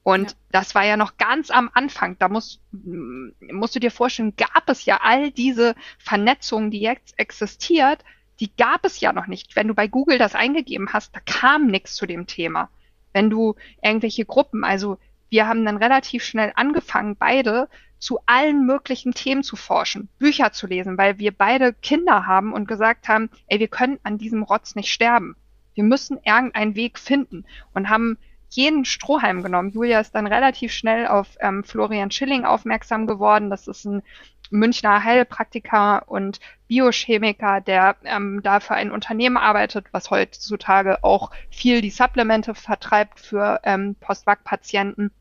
Und ja. das war ja noch ganz am Anfang. Da musst, musst du dir vorstellen, gab es ja all diese Vernetzungen, die jetzt existiert, die gab es ja noch nicht. Wenn du bei Google das eingegeben hast, da kam nichts zu dem Thema. Wenn du irgendwelche Gruppen, also wir haben dann relativ schnell angefangen, beide zu allen möglichen Themen zu forschen, Bücher zu lesen, weil wir beide Kinder haben und gesagt haben, ey, wir können an diesem Rotz nicht sterben. Wir müssen irgendeinen Weg finden und haben jeden Strohhalm genommen. Julia ist dann relativ schnell auf ähm, Florian Schilling aufmerksam geworden. Das ist ein Münchner Heilpraktiker und Biochemiker, der ähm, da für ein Unternehmen arbeitet, was heutzutage auch viel die Supplemente vertreibt für ähm, Post-Vac-Patienten.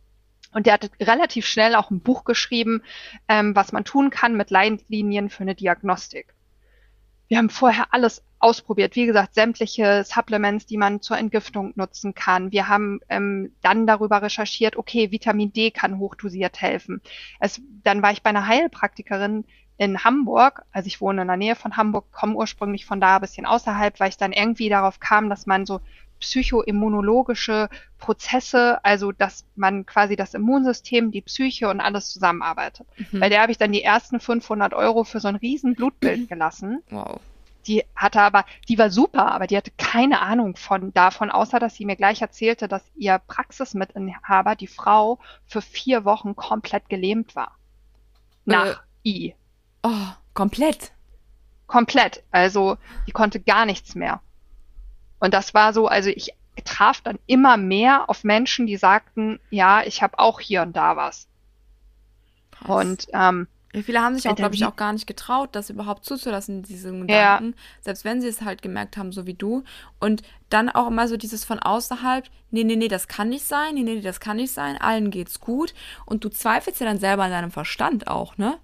Und der hat relativ schnell auch ein Buch geschrieben, ähm, was man tun kann mit Leitlinien für eine Diagnostik. Wir haben vorher alles ausprobiert. Wie gesagt, sämtliche Supplements, die man zur Entgiftung nutzen kann. Wir haben ähm, dann darüber recherchiert, okay, Vitamin D kann hochdosiert helfen. Es, dann war ich bei einer Heilpraktikerin in Hamburg, also ich wohne in der Nähe von Hamburg, komme ursprünglich von da ein bisschen außerhalb, weil ich dann irgendwie darauf kam, dass man so psychoimmunologische Prozesse, also dass man quasi das Immunsystem, die Psyche und alles zusammenarbeitet. Mhm. Bei der habe ich dann die ersten 500 Euro für so ein riesen Blutbild *clears throat* gelassen. Wow die hatte aber, die war super, aber die hatte keine Ahnung von davon, außer dass sie mir gleich erzählte, dass ihr Praxismitinhaber, die Frau, für vier Wochen komplett gelähmt war. Nach äh, I.
Oh, komplett.
Komplett. Also die konnte gar nichts mehr. Und das war so, also ich traf dann immer mehr auf Menschen, die sagten, ja, ich habe auch hier und da was. Krass. Und ähm,
ja, viele haben sich auch, glaube ich, auch gar nicht getraut, das überhaupt zuzulassen, diese Gedanken. Ja. Selbst wenn sie es halt gemerkt haben, so wie du. Und dann auch immer so dieses von außerhalb, nee, nee, nee, das kann nicht sein, nee, nee, das kann nicht sein, allen geht's gut. Und du zweifelst ja dann selber an deinem Verstand auch, ne?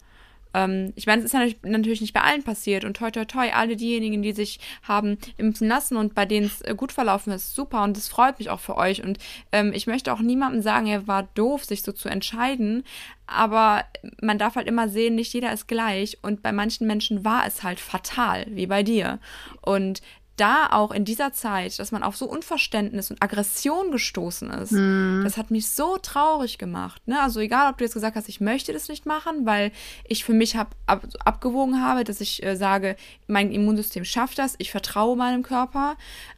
Ähm, ich meine, es ist ja natürlich nicht bei allen passiert. Und toi toi toi, alle diejenigen, die sich haben impfen lassen und bei denen es äh, gut verlaufen ist, super. Und das freut mich auch für euch. Und ähm, ich möchte auch niemandem sagen, er war doof, sich so zu entscheiden, aber man darf halt immer sehen, nicht jeder ist gleich. Und bei manchen Menschen war es halt fatal, wie bei dir. Und da auch in dieser Zeit, dass man auf so Unverständnis und Aggression gestoßen ist, mhm. das hat mich so traurig gemacht. Ne? Also egal, ob du jetzt gesagt hast, ich möchte das nicht machen, weil ich für mich hab, ab, abgewogen habe, dass ich äh, sage, mein Immunsystem schafft das, ich vertraue meinem Körper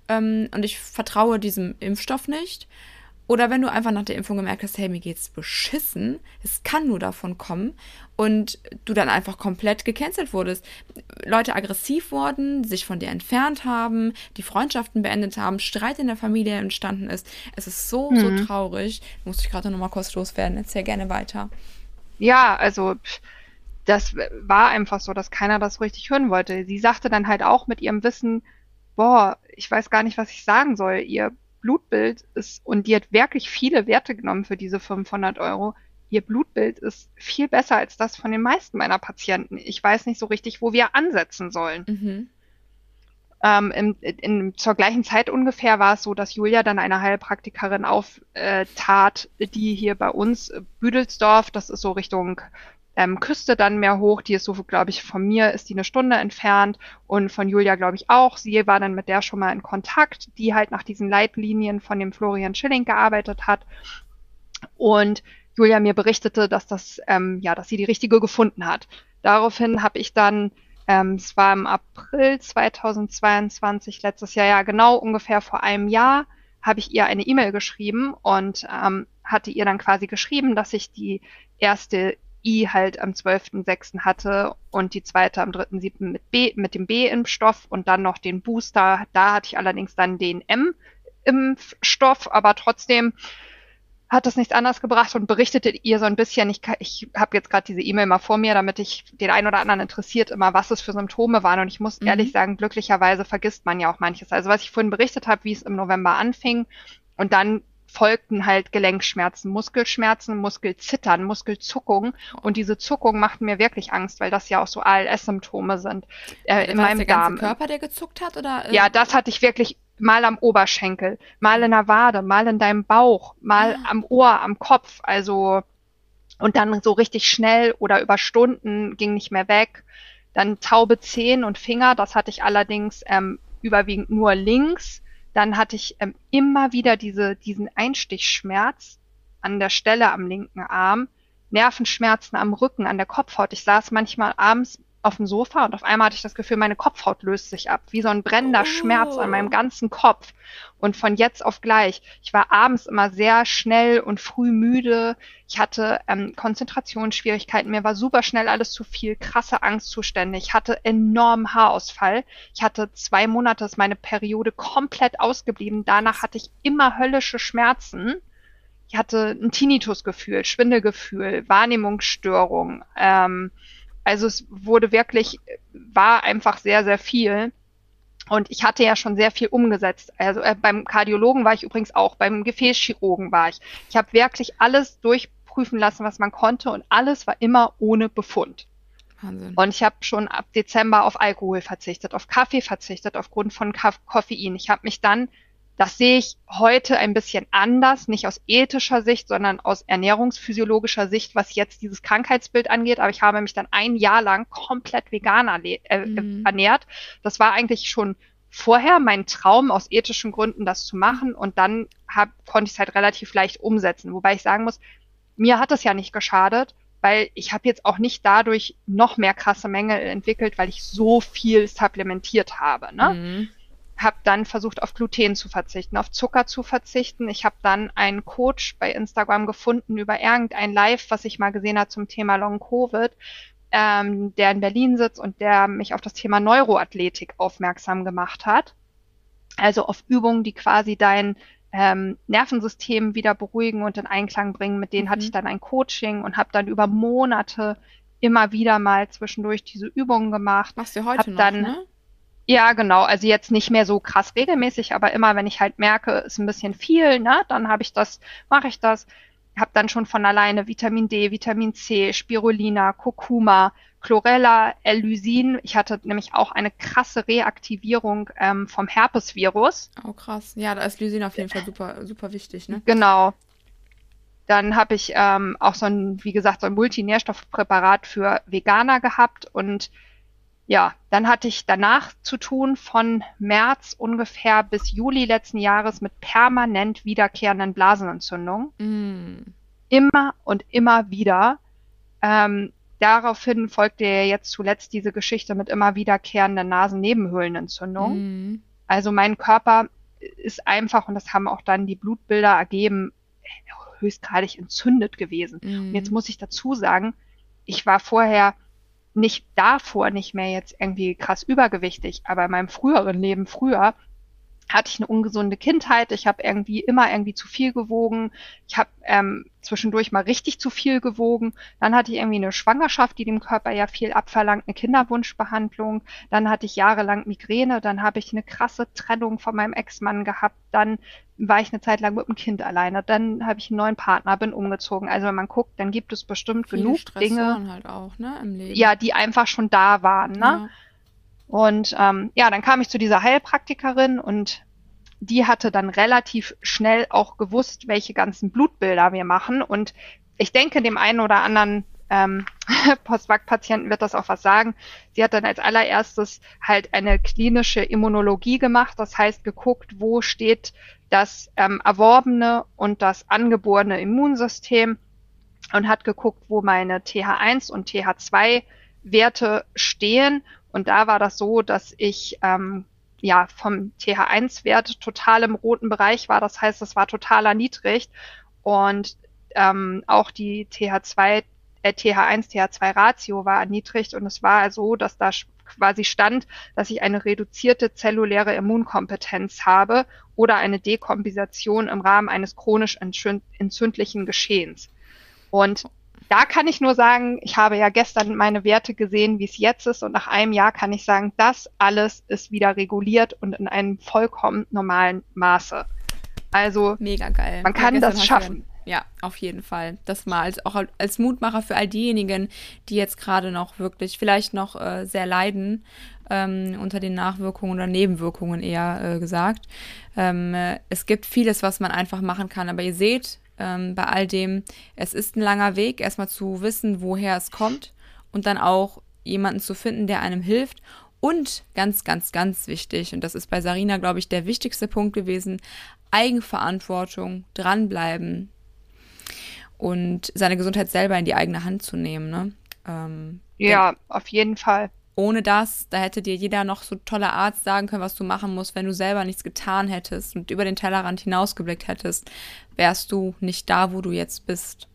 ähm, und ich vertraue diesem Impfstoff nicht. Oder wenn du einfach nach der Impfung gemerkt hast, hey, mir geht's beschissen, es kann nur davon kommen und du dann einfach komplett gecancelt wurdest. Leute aggressiv wurden, sich von dir entfernt haben, die Freundschaften beendet haben, Streit in der Familie entstanden ist. Es ist so, mhm. so traurig. Muss ich gerade nochmal kurz loswerden. Erzähl gerne weiter.
Ja, also das war einfach so, dass keiner das richtig hören wollte. Sie sagte dann halt auch mit ihrem Wissen, boah, ich weiß gar nicht, was ich sagen soll. Ihr Blutbild ist, und die hat wirklich viele Werte genommen für diese 500 Euro. Ihr Blutbild ist viel besser als das von den meisten meiner Patienten. Ich weiß nicht so richtig, wo wir ansetzen sollen. Mhm. Ähm, in, in, zur gleichen Zeit ungefähr war es so, dass Julia dann eine Heilpraktikerin auftat, die hier bei uns, Büdelsdorf, das ist so Richtung ähm, Küste dann mehr hoch. Die ist so, glaube ich, von mir ist die eine Stunde entfernt und von Julia, glaube ich, auch. Sie war dann mit der schon mal in Kontakt, die halt nach diesen Leitlinien von dem Florian Schilling gearbeitet hat. Und Julia mir berichtete, dass das, ähm, ja, dass sie die richtige gefunden hat. Daraufhin habe ich dann, ähm, es war im April 2022, letztes Jahr, ja genau ungefähr vor einem Jahr, habe ich ihr eine E-Mail geschrieben und ähm, hatte ihr dann quasi geschrieben, dass ich die erste I halt am 12.06. hatte und die zweite am 3.07. mit B, mit dem B-Impfstoff und dann noch den Booster. Da hatte ich allerdings dann den M-Impfstoff, aber trotzdem hat das nichts anderes gebracht und berichtete ihr so ein bisschen, ich, ich habe jetzt gerade diese E-Mail mal vor mir, damit ich den einen oder anderen interessiert immer, was es für Symptome waren. Und ich muss mhm. ehrlich sagen, glücklicherweise vergisst man ja auch manches. Also was ich vorhin berichtet habe, wie es im November anfing und dann folgten halt Gelenkschmerzen, Muskelschmerzen, Muskelzittern, Muskelzuckung. Und diese Zuckung macht mir wirklich Angst, weil das ja auch so ALS-Symptome sind
äh, in meinem der Darm. Der Körper, der gezuckt hat? Oder,
äh? Ja, das hatte ich wirklich mal am Oberschenkel, mal in der Wade, mal in deinem Bauch, mal ah. am Ohr, am Kopf. Also und dann so richtig schnell oder über Stunden ging nicht mehr weg. Dann taube Zehen und Finger, das hatte ich allerdings ähm, überwiegend nur links dann hatte ich ähm, immer wieder diese, diesen Einstichschmerz an der Stelle am linken Arm, Nervenschmerzen am Rücken, an der Kopfhaut. Ich saß manchmal abends auf dem Sofa und auf einmal hatte ich das Gefühl, meine Kopfhaut löst sich ab, wie so ein brennender oh. Schmerz an meinem ganzen Kopf. Und von jetzt auf gleich. Ich war abends immer sehr schnell und früh müde. Ich hatte ähm, Konzentrationsschwierigkeiten. Mir war super schnell alles zu viel, krasse Angstzustände. Ich hatte enormen Haarausfall. Ich hatte zwei Monate, ist meine Periode komplett ausgeblieben. Danach hatte ich immer höllische Schmerzen. Ich hatte ein Tinnitusgefühl, Schwindelgefühl, Wahrnehmungsstörung. Ähm, also es wurde wirklich, war einfach sehr, sehr viel. Und ich hatte ja schon sehr viel umgesetzt. Also äh, beim Kardiologen war ich übrigens auch, beim Gefäßchirurgen war ich. Ich habe wirklich alles durchprüfen lassen, was man konnte und alles war immer ohne Befund. Wahnsinn. Und ich habe schon ab Dezember auf Alkohol verzichtet, auf Kaffee verzichtet aufgrund von Koffein. Ich habe mich dann das sehe ich heute ein bisschen anders, nicht aus ethischer Sicht, sondern aus ernährungsphysiologischer Sicht, was jetzt dieses Krankheitsbild angeht. Aber ich habe mich dann ein Jahr lang komplett vegan äh, mhm. ernährt. Das war eigentlich schon vorher mein Traum aus ethischen Gründen, das zu machen. Und dann hab, konnte ich es halt relativ leicht umsetzen. Wobei ich sagen muss, mir hat es ja nicht geschadet, weil ich habe jetzt auch nicht dadurch noch mehr krasse Mängel entwickelt, weil ich so viel supplementiert habe. Ne? Mhm habe dann versucht, auf Gluten zu verzichten, auf Zucker zu verzichten. Ich habe dann einen Coach bei Instagram gefunden über irgendein Live, was ich mal gesehen habe zum Thema Long Covid, ähm, der in Berlin sitzt und der mich auf das Thema Neuroathletik aufmerksam gemacht hat. Also auf Übungen, die quasi dein ähm, Nervensystem wieder beruhigen und in Einklang bringen. Mit denen mhm. hatte ich dann ein Coaching und habe dann über Monate immer wieder mal zwischendurch diese Übungen gemacht.
Machst du heute
noch,
dann, ne?
Ja, genau. Also jetzt nicht mehr so krass regelmäßig, aber immer, wenn ich halt merke, ist ein bisschen viel, ne, dann habe ich das, mache ich das. Habe dann schon von alleine Vitamin D, Vitamin C, Spirulina, Kurkuma, Chlorella, Elysin. Ich hatte nämlich auch eine krasse Reaktivierung ähm, vom Herpesvirus.
Oh krass. Ja, da ist Lysin auf jeden Fall super, super wichtig, ne?
Genau. Dann habe ich ähm, auch so ein, wie gesagt, so ein Multinährstoffpräparat für Veganer gehabt und ja, dann hatte ich danach zu tun von März ungefähr bis Juli letzten Jahres mit permanent wiederkehrenden Blasenentzündungen. Mm. Immer und immer wieder. Ähm, daraufhin folgte ja jetzt zuletzt diese Geschichte mit immer wiederkehrenden Nasennebenhöhlenentzündungen. Mm. Also mein Körper ist einfach, und das haben auch dann die Blutbilder ergeben, höchstgradig entzündet gewesen. Mm. Und jetzt muss ich dazu sagen, ich war vorher nicht davor nicht mehr jetzt irgendwie krass übergewichtig, aber in meinem früheren Leben früher hatte ich eine ungesunde Kindheit. Ich habe irgendwie immer irgendwie zu viel gewogen. Ich habe ähm, zwischendurch mal richtig zu viel gewogen. Dann hatte ich irgendwie eine Schwangerschaft, die dem Körper ja viel abverlangt, eine Kinderwunschbehandlung. Dann hatte ich jahrelang Migräne. Dann habe ich eine krasse Trennung von meinem Ex-Mann gehabt. Dann war ich eine Zeit lang mit dem Kind alleine. Dann habe ich einen neuen Partner, bin umgezogen. Also wenn man guckt, dann gibt es bestimmt Viele genug Dinge,
halt auch, ne,
ja, die einfach schon da waren. Ne? Ja. Und ähm, ja, dann kam ich zu dieser Heilpraktikerin und die hatte dann relativ schnell auch gewusst, welche ganzen Blutbilder wir machen. Und ich denke, dem einen oder anderen ähm, *laughs* Postvac-Patienten wird das auch was sagen. Sie hat dann als allererstes halt eine klinische Immunologie gemacht, das heißt geguckt, wo steht das ähm, erworbene und das angeborene Immunsystem und hat geguckt, wo meine TH1 und TH2 Werte stehen. Und da war das so, dass ich ähm, ja vom TH1-Wert total im roten Bereich war. Das heißt, es war total erniedrigt. Und ähm, auch die TH2, äh, TH1, TH2-Ratio war erniedrigt. Und es war so, dass da quasi stand, dass ich eine reduzierte zelluläre Immunkompetenz habe oder eine Dekompensation im Rahmen eines chronisch entzündlichen Geschehens. Und da kann ich nur sagen, ich habe ja gestern meine Werte gesehen, wie es jetzt ist, und nach einem Jahr kann ich sagen, das alles ist wieder reguliert und in einem vollkommen normalen Maße. Also
mega geil.
Man kann
ja,
das schaffen.
Ja, auf jeden Fall. Das mal als, auch als Mutmacher für all diejenigen, die jetzt gerade noch wirklich, vielleicht noch äh, sehr leiden ähm, unter den Nachwirkungen oder Nebenwirkungen eher äh, gesagt. Ähm, äh, es gibt vieles, was man einfach machen kann, aber ihr seht ähm, bei all dem, es ist ein langer Weg, erstmal zu wissen, woher es kommt und dann auch jemanden zu finden, der einem hilft. Und ganz, ganz, ganz wichtig, und das ist bei Sarina, glaube ich, der wichtigste Punkt gewesen, Eigenverantwortung, dranbleiben, und seine Gesundheit selber in die eigene Hand zu nehmen. Ne? Ähm,
ja, auf jeden Fall.
Ohne das, da hätte dir jeder noch so toller Arzt sagen können, was du machen musst, wenn du selber nichts getan hättest und über den Tellerrand hinausgeblickt hättest, wärst du nicht da, wo du jetzt bist.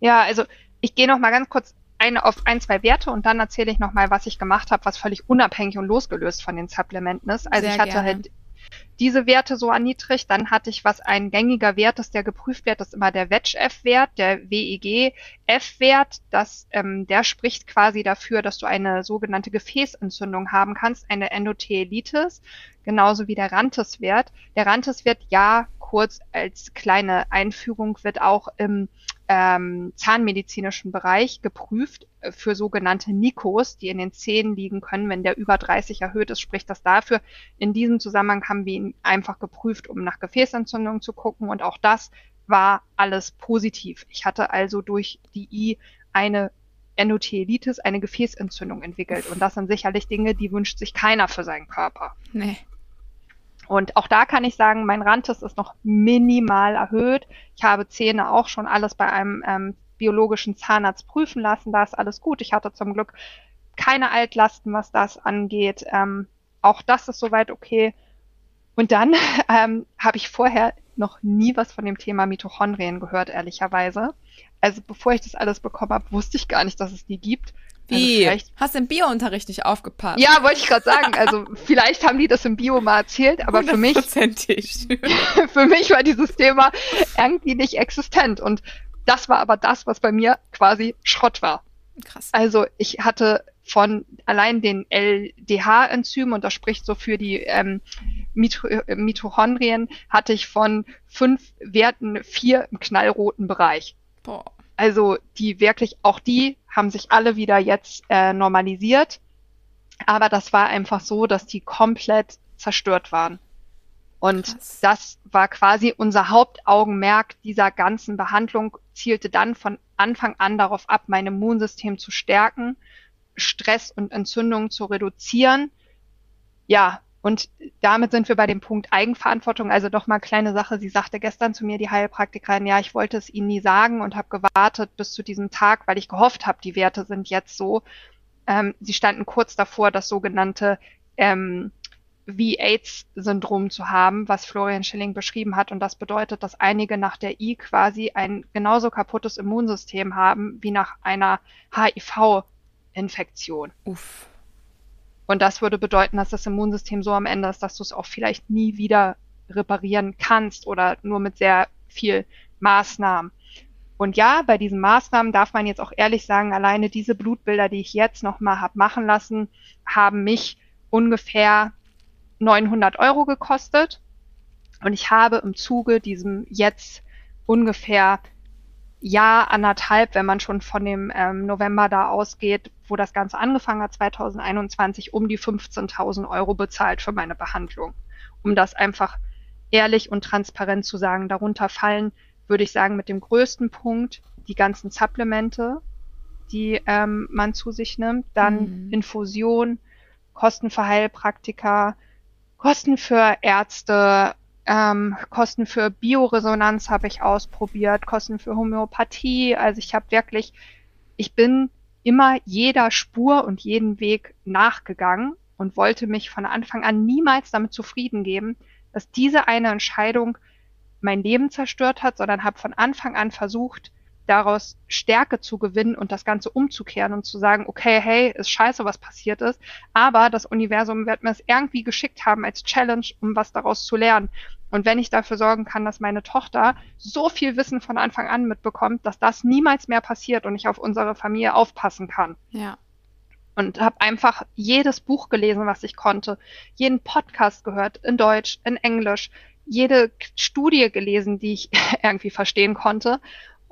Ja, also ich gehe noch mal ganz kurz eine auf ein, zwei Werte und dann erzähle ich noch mal, was ich gemacht habe, was völlig unabhängig und losgelöst von den Supplementen ist. Also Sehr ich hatte gerne. halt diese Werte so erniedrigt. Dann hatte ich, was ein gängiger Wert ist, der geprüft wird, ist immer der WEG-F-Wert, der WEG-F-Wert. Das, ähm, der spricht quasi dafür, dass du eine sogenannte Gefäßentzündung haben kannst, eine Endothelitis, genauso wie der Rantes-Wert. Der Rantes-Wert, ja, kurz als kleine Einführung, wird auch im ähm, zahnmedizinischen Bereich geprüft für sogenannte Nikos, die in den Zähnen liegen können. Wenn der über 30 erhöht ist, spricht das dafür. In diesem Zusammenhang haben wir ihn einfach geprüft, um nach Gefäßentzündungen zu gucken. Und auch das war alles positiv. Ich hatte also durch die I eine Endothelitis, eine Gefäßentzündung entwickelt. Und das sind sicherlich Dinge, die wünscht sich keiner für seinen Körper.
Nee.
Und auch da kann ich sagen, mein Rantes ist noch minimal erhöht. Ich habe Zähne auch schon alles bei einem ähm, biologischen Zahnarzt prüfen lassen. Da ist alles gut. Ich hatte zum Glück keine Altlasten, was das angeht. Ähm, auch das ist soweit okay. Und dann *laughs* ähm, habe ich vorher noch nie was von dem Thema Mitochondrien gehört, ehrlicherweise. Also bevor ich das alles bekommen habe, wusste ich gar nicht, dass es die gibt.
Wie? Also Hast du im Biounterricht nicht aufgepasst?
Ja, wollte ich gerade sagen. *laughs* Also vielleicht haben die das im Bio mal erzählt, aber für mich, *laughs* für mich war dieses Thema irgendwie nicht existent. Und das war aber das, was bei mir quasi Schrott war. Krass. Also ich hatte von allein den LDH-Enzymen, und das spricht so für die ähm, Mitochondrien, hatte ich von fünf Werten vier im knallroten Bereich. Boah. Also die wirklich, auch die haben sich alle wieder jetzt äh, normalisiert. Aber das war einfach so, dass die komplett zerstört waren. Und Krass. das war quasi unser Hauptaugenmerk dieser ganzen Behandlung, zielte dann von Anfang an darauf ab, mein Immunsystem zu stärken, Stress und Entzündungen zu reduzieren. Ja, und damit sind wir bei dem Punkt Eigenverantwortung. Also doch mal kleine Sache. Sie sagte gestern zu mir, die Heilpraktikerin, ja, ich wollte es Ihnen nie sagen und habe gewartet bis zu diesem Tag, weil ich gehofft habe, die Werte sind jetzt so. Ähm, sie standen kurz davor, das sogenannte ähm, V-AIDS-Syndrom zu haben, was Florian Schilling beschrieben hat. Und das bedeutet, dass einige nach der I quasi ein genauso kaputtes Immunsystem haben wie nach einer HIV-Infektion. Uff. Und das würde bedeuten, dass das Immunsystem so am Ende ist, dass du es auch vielleicht nie wieder reparieren kannst oder nur mit sehr viel Maßnahmen. Und ja, bei diesen Maßnahmen darf man jetzt auch ehrlich sagen, alleine diese Blutbilder, die ich jetzt nochmal habe machen lassen, haben mich ungefähr 900 Euro gekostet. Und ich habe im Zuge diesem jetzt ungefähr Jahr, anderthalb, wenn man schon von dem ähm, November da ausgeht, wo das Ganze angefangen hat, 2021, um die 15.000 Euro bezahlt für meine Behandlung. Um das einfach ehrlich und transparent zu sagen. Darunter fallen, würde ich sagen, mit dem größten Punkt die ganzen Supplemente, die ähm, man zu sich nimmt, dann mhm. Infusion, Kosten für Heilpraktiker, Kosten für Ärzte, ähm, Kosten für Bioresonanz habe ich ausprobiert, Kosten für Homöopathie. Also ich habe wirklich, ich bin immer jeder Spur und jeden Weg nachgegangen und wollte mich von Anfang an niemals damit zufrieden geben, dass diese eine Entscheidung mein Leben zerstört hat, sondern habe von Anfang an versucht, daraus Stärke zu gewinnen und das Ganze umzukehren und zu sagen, okay, hey, ist scheiße, was passiert ist, aber das Universum wird mir es irgendwie geschickt haben als Challenge, um was daraus zu lernen. Und wenn ich dafür sorgen kann, dass meine Tochter so viel Wissen von Anfang an mitbekommt, dass das niemals mehr passiert und ich auf unsere Familie aufpassen kann.
Ja.
Und habe einfach jedes Buch gelesen, was ich konnte, jeden Podcast gehört, in Deutsch, in Englisch, jede Studie gelesen, die ich *laughs* irgendwie verstehen konnte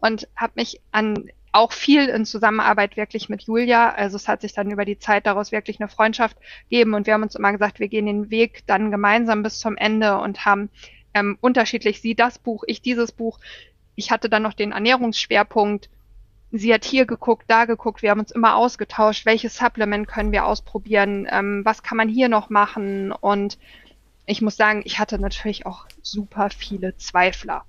und habe mich an auch viel in Zusammenarbeit wirklich mit Julia. Also es hat sich dann über die Zeit daraus wirklich eine Freundschaft gegeben und wir haben uns immer gesagt, wir gehen den Weg dann gemeinsam bis zum Ende und haben ähm, unterschiedlich sie das Buch, ich dieses Buch. Ich hatte dann noch den Ernährungsschwerpunkt. Sie hat hier geguckt, da geguckt. Wir haben uns immer ausgetauscht. Welches Supplement können wir ausprobieren? Ähm, was kann man hier noch machen? Und ich muss sagen, ich hatte natürlich auch super viele Zweifler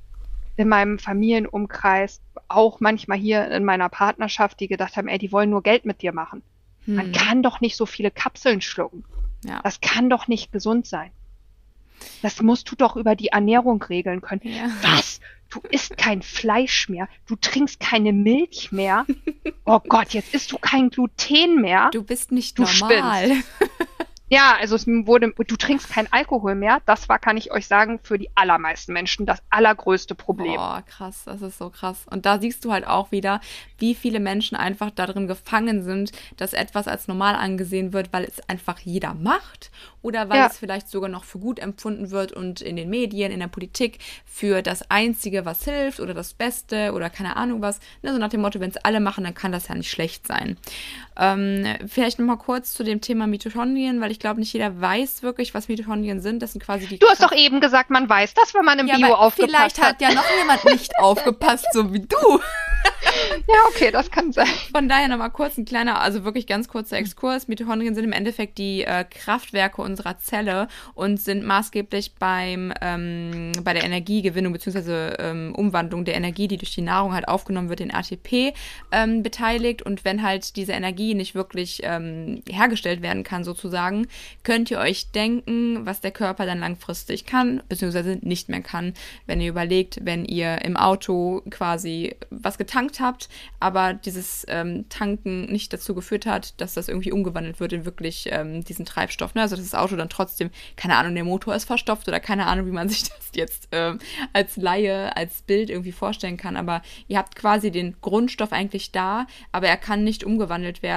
in meinem Familienumkreis, auch manchmal hier in meiner Partnerschaft, die gedacht haben, ey, die wollen nur Geld mit dir machen. Hm. Man kann doch nicht so viele Kapseln schlucken. Ja. Das kann doch nicht gesund sein. Das musst du doch über die Ernährung regeln können. Ja. Was? Du isst kein Fleisch mehr. Du trinkst keine Milch mehr. Oh Gott, jetzt isst du kein Gluten mehr.
Du bist nicht du normal. Spinnst. *laughs*
Ja, also es wurde, du trinkst kein Alkohol mehr. Das war, kann ich euch sagen, für die allermeisten Menschen das allergrößte Problem.
Boah, krass, das ist so krass. Und da siehst du halt auch wieder, wie viele Menschen einfach darin gefangen sind, dass etwas als normal angesehen wird, weil es einfach jeder macht oder weil ja. es vielleicht sogar noch für gut empfunden wird und in den Medien, in der Politik für das Einzige, was hilft oder das Beste oder keine Ahnung was. Ne, so nach dem Motto, wenn es alle machen, dann kann das ja nicht schlecht sein. Ähm, vielleicht nochmal kurz zu dem Thema Mitochondrien, weil ich glaube, nicht jeder weiß wirklich, was Mitochondrien sind. Das sind quasi die.
Du hast Kraft doch eben gesagt, man weiß das, wenn man im ja, Bio aufgepasst
vielleicht hat. Vielleicht hat ja noch jemand nicht *laughs* aufgepasst, so wie du. *laughs*
ja, okay, das kann sein.
Von daher nochmal kurz ein kleiner, also wirklich ganz kurzer Exkurs. Mitochondrien sind im Endeffekt die äh, Kraftwerke unserer Zelle und sind maßgeblich beim, ähm, bei der Energiegewinnung bzw. Ähm, Umwandlung der Energie, die durch die Nahrung halt aufgenommen wird, in ATP ähm, beteiligt. Und wenn halt diese Energie nicht wirklich ähm, hergestellt werden kann, sozusagen, könnt ihr euch denken, was der Körper dann langfristig kann, bzw. nicht mehr kann, wenn ihr überlegt, wenn ihr im Auto quasi was getankt habt, aber dieses ähm, Tanken nicht dazu geführt hat, dass das irgendwie umgewandelt wird in wirklich ähm, diesen Treibstoff. Ne? Also dass das Auto dann trotzdem, keine Ahnung, der Motor ist verstopft oder keine Ahnung, wie man *laughs* sich das jetzt ähm, als Laie, als Bild irgendwie vorstellen kann. Aber ihr habt quasi den Grundstoff eigentlich da, aber er kann nicht umgewandelt werden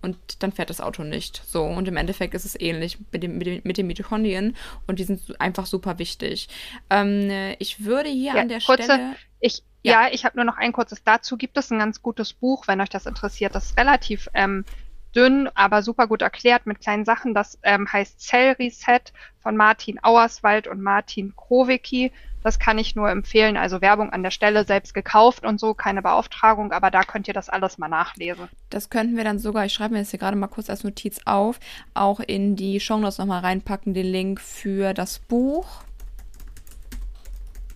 und dann fährt das Auto nicht. So, und im Endeffekt ist es ähnlich mit, dem, mit, dem, mit den Mitochondrien und die sind einfach super wichtig. Ähm, ich würde hier ja, an der kurze, Stelle.
Ich, ja, ja ich habe nur noch ein kurzes dazu. Gibt es ein ganz gutes Buch, wenn euch das interessiert. Das ist relativ ähm, dünn, aber super gut erklärt mit kleinen Sachen. Das ähm, heißt Cell Reset von Martin Auerswald und Martin Krowicki. Das kann ich nur empfehlen. Also Werbung an der Stelle selbst gekauft und so, keine Beauftragung, aber da könnt ihr das alles mal nachlesen.
Das könnten wir dann sogar, ich schreibe mir das hier gerade mal kurz als Notiz auf, auch in die Show Notes nochmal reinpacken, den Link für das Buch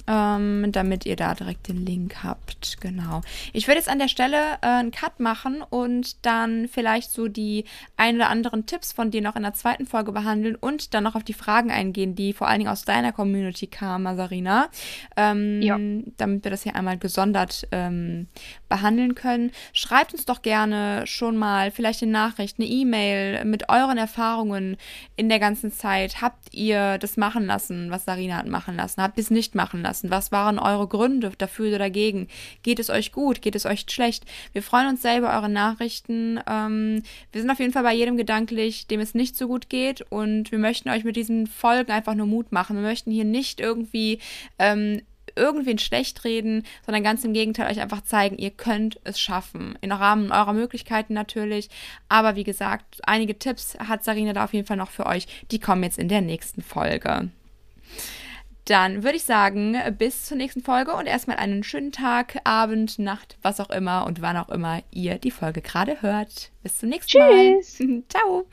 ähm, damit ihr da direkt den Link habt. Genau. Ich würde jetzt an der Stelle äh, einen Cut machen und dann vielleicht so die ein oder anderen Tipps von dir noch in der zweiten Folge behandeln und dann noch auf die Fragen eingehen, die vor allen Dingen aus deiner Community kamen, Masarina. Ähm, ja. Damit wir das hier einmal gesondert ähm, behandeln können. Schreibt uns doch gerne schon mal vielleicht eine Nachricht, eine E-Mail mit euren Erfahrungen in der ganzen Zeit. Habt ihr das machen lassen, was Sarina hat machen lassen? Habt ihr es nicht machen lassen? Lassen? Was waren eure Gründe dafür oder dagegen? Geht es euch gut? Geht es euch schlecht? Wir freuen uns selber eure Nachrichten. Ähm, wir sind auf jeden Fall bei jedem gedanklich, dem es nicht so gut geht und wir möchten euch mit diesen Folgen einfach nur Mut machen. Wir möchten hier nicht irgendwie ähm, irgendwen schlecht reden, sondern ganz im Gegenteil euch einfach zeigen, ihr könnt es schaffen. Im Rahmen eurer Möglichkeiten natürlich. Aber wie gesagt, einige Tipps hat Sarina da auf jeden Fall noch für euch. Die kommen jetzt in der nächsten Folge. Dann würde ich sagen, bis zur nächsten Folge und erstmal einen schönen Tag, Abend, Nacht, was auch immer und wann auch immer ihr die Folge gerade hört. Bis zum nächsten
Tschüss.
Mal. *laughs* Ciao.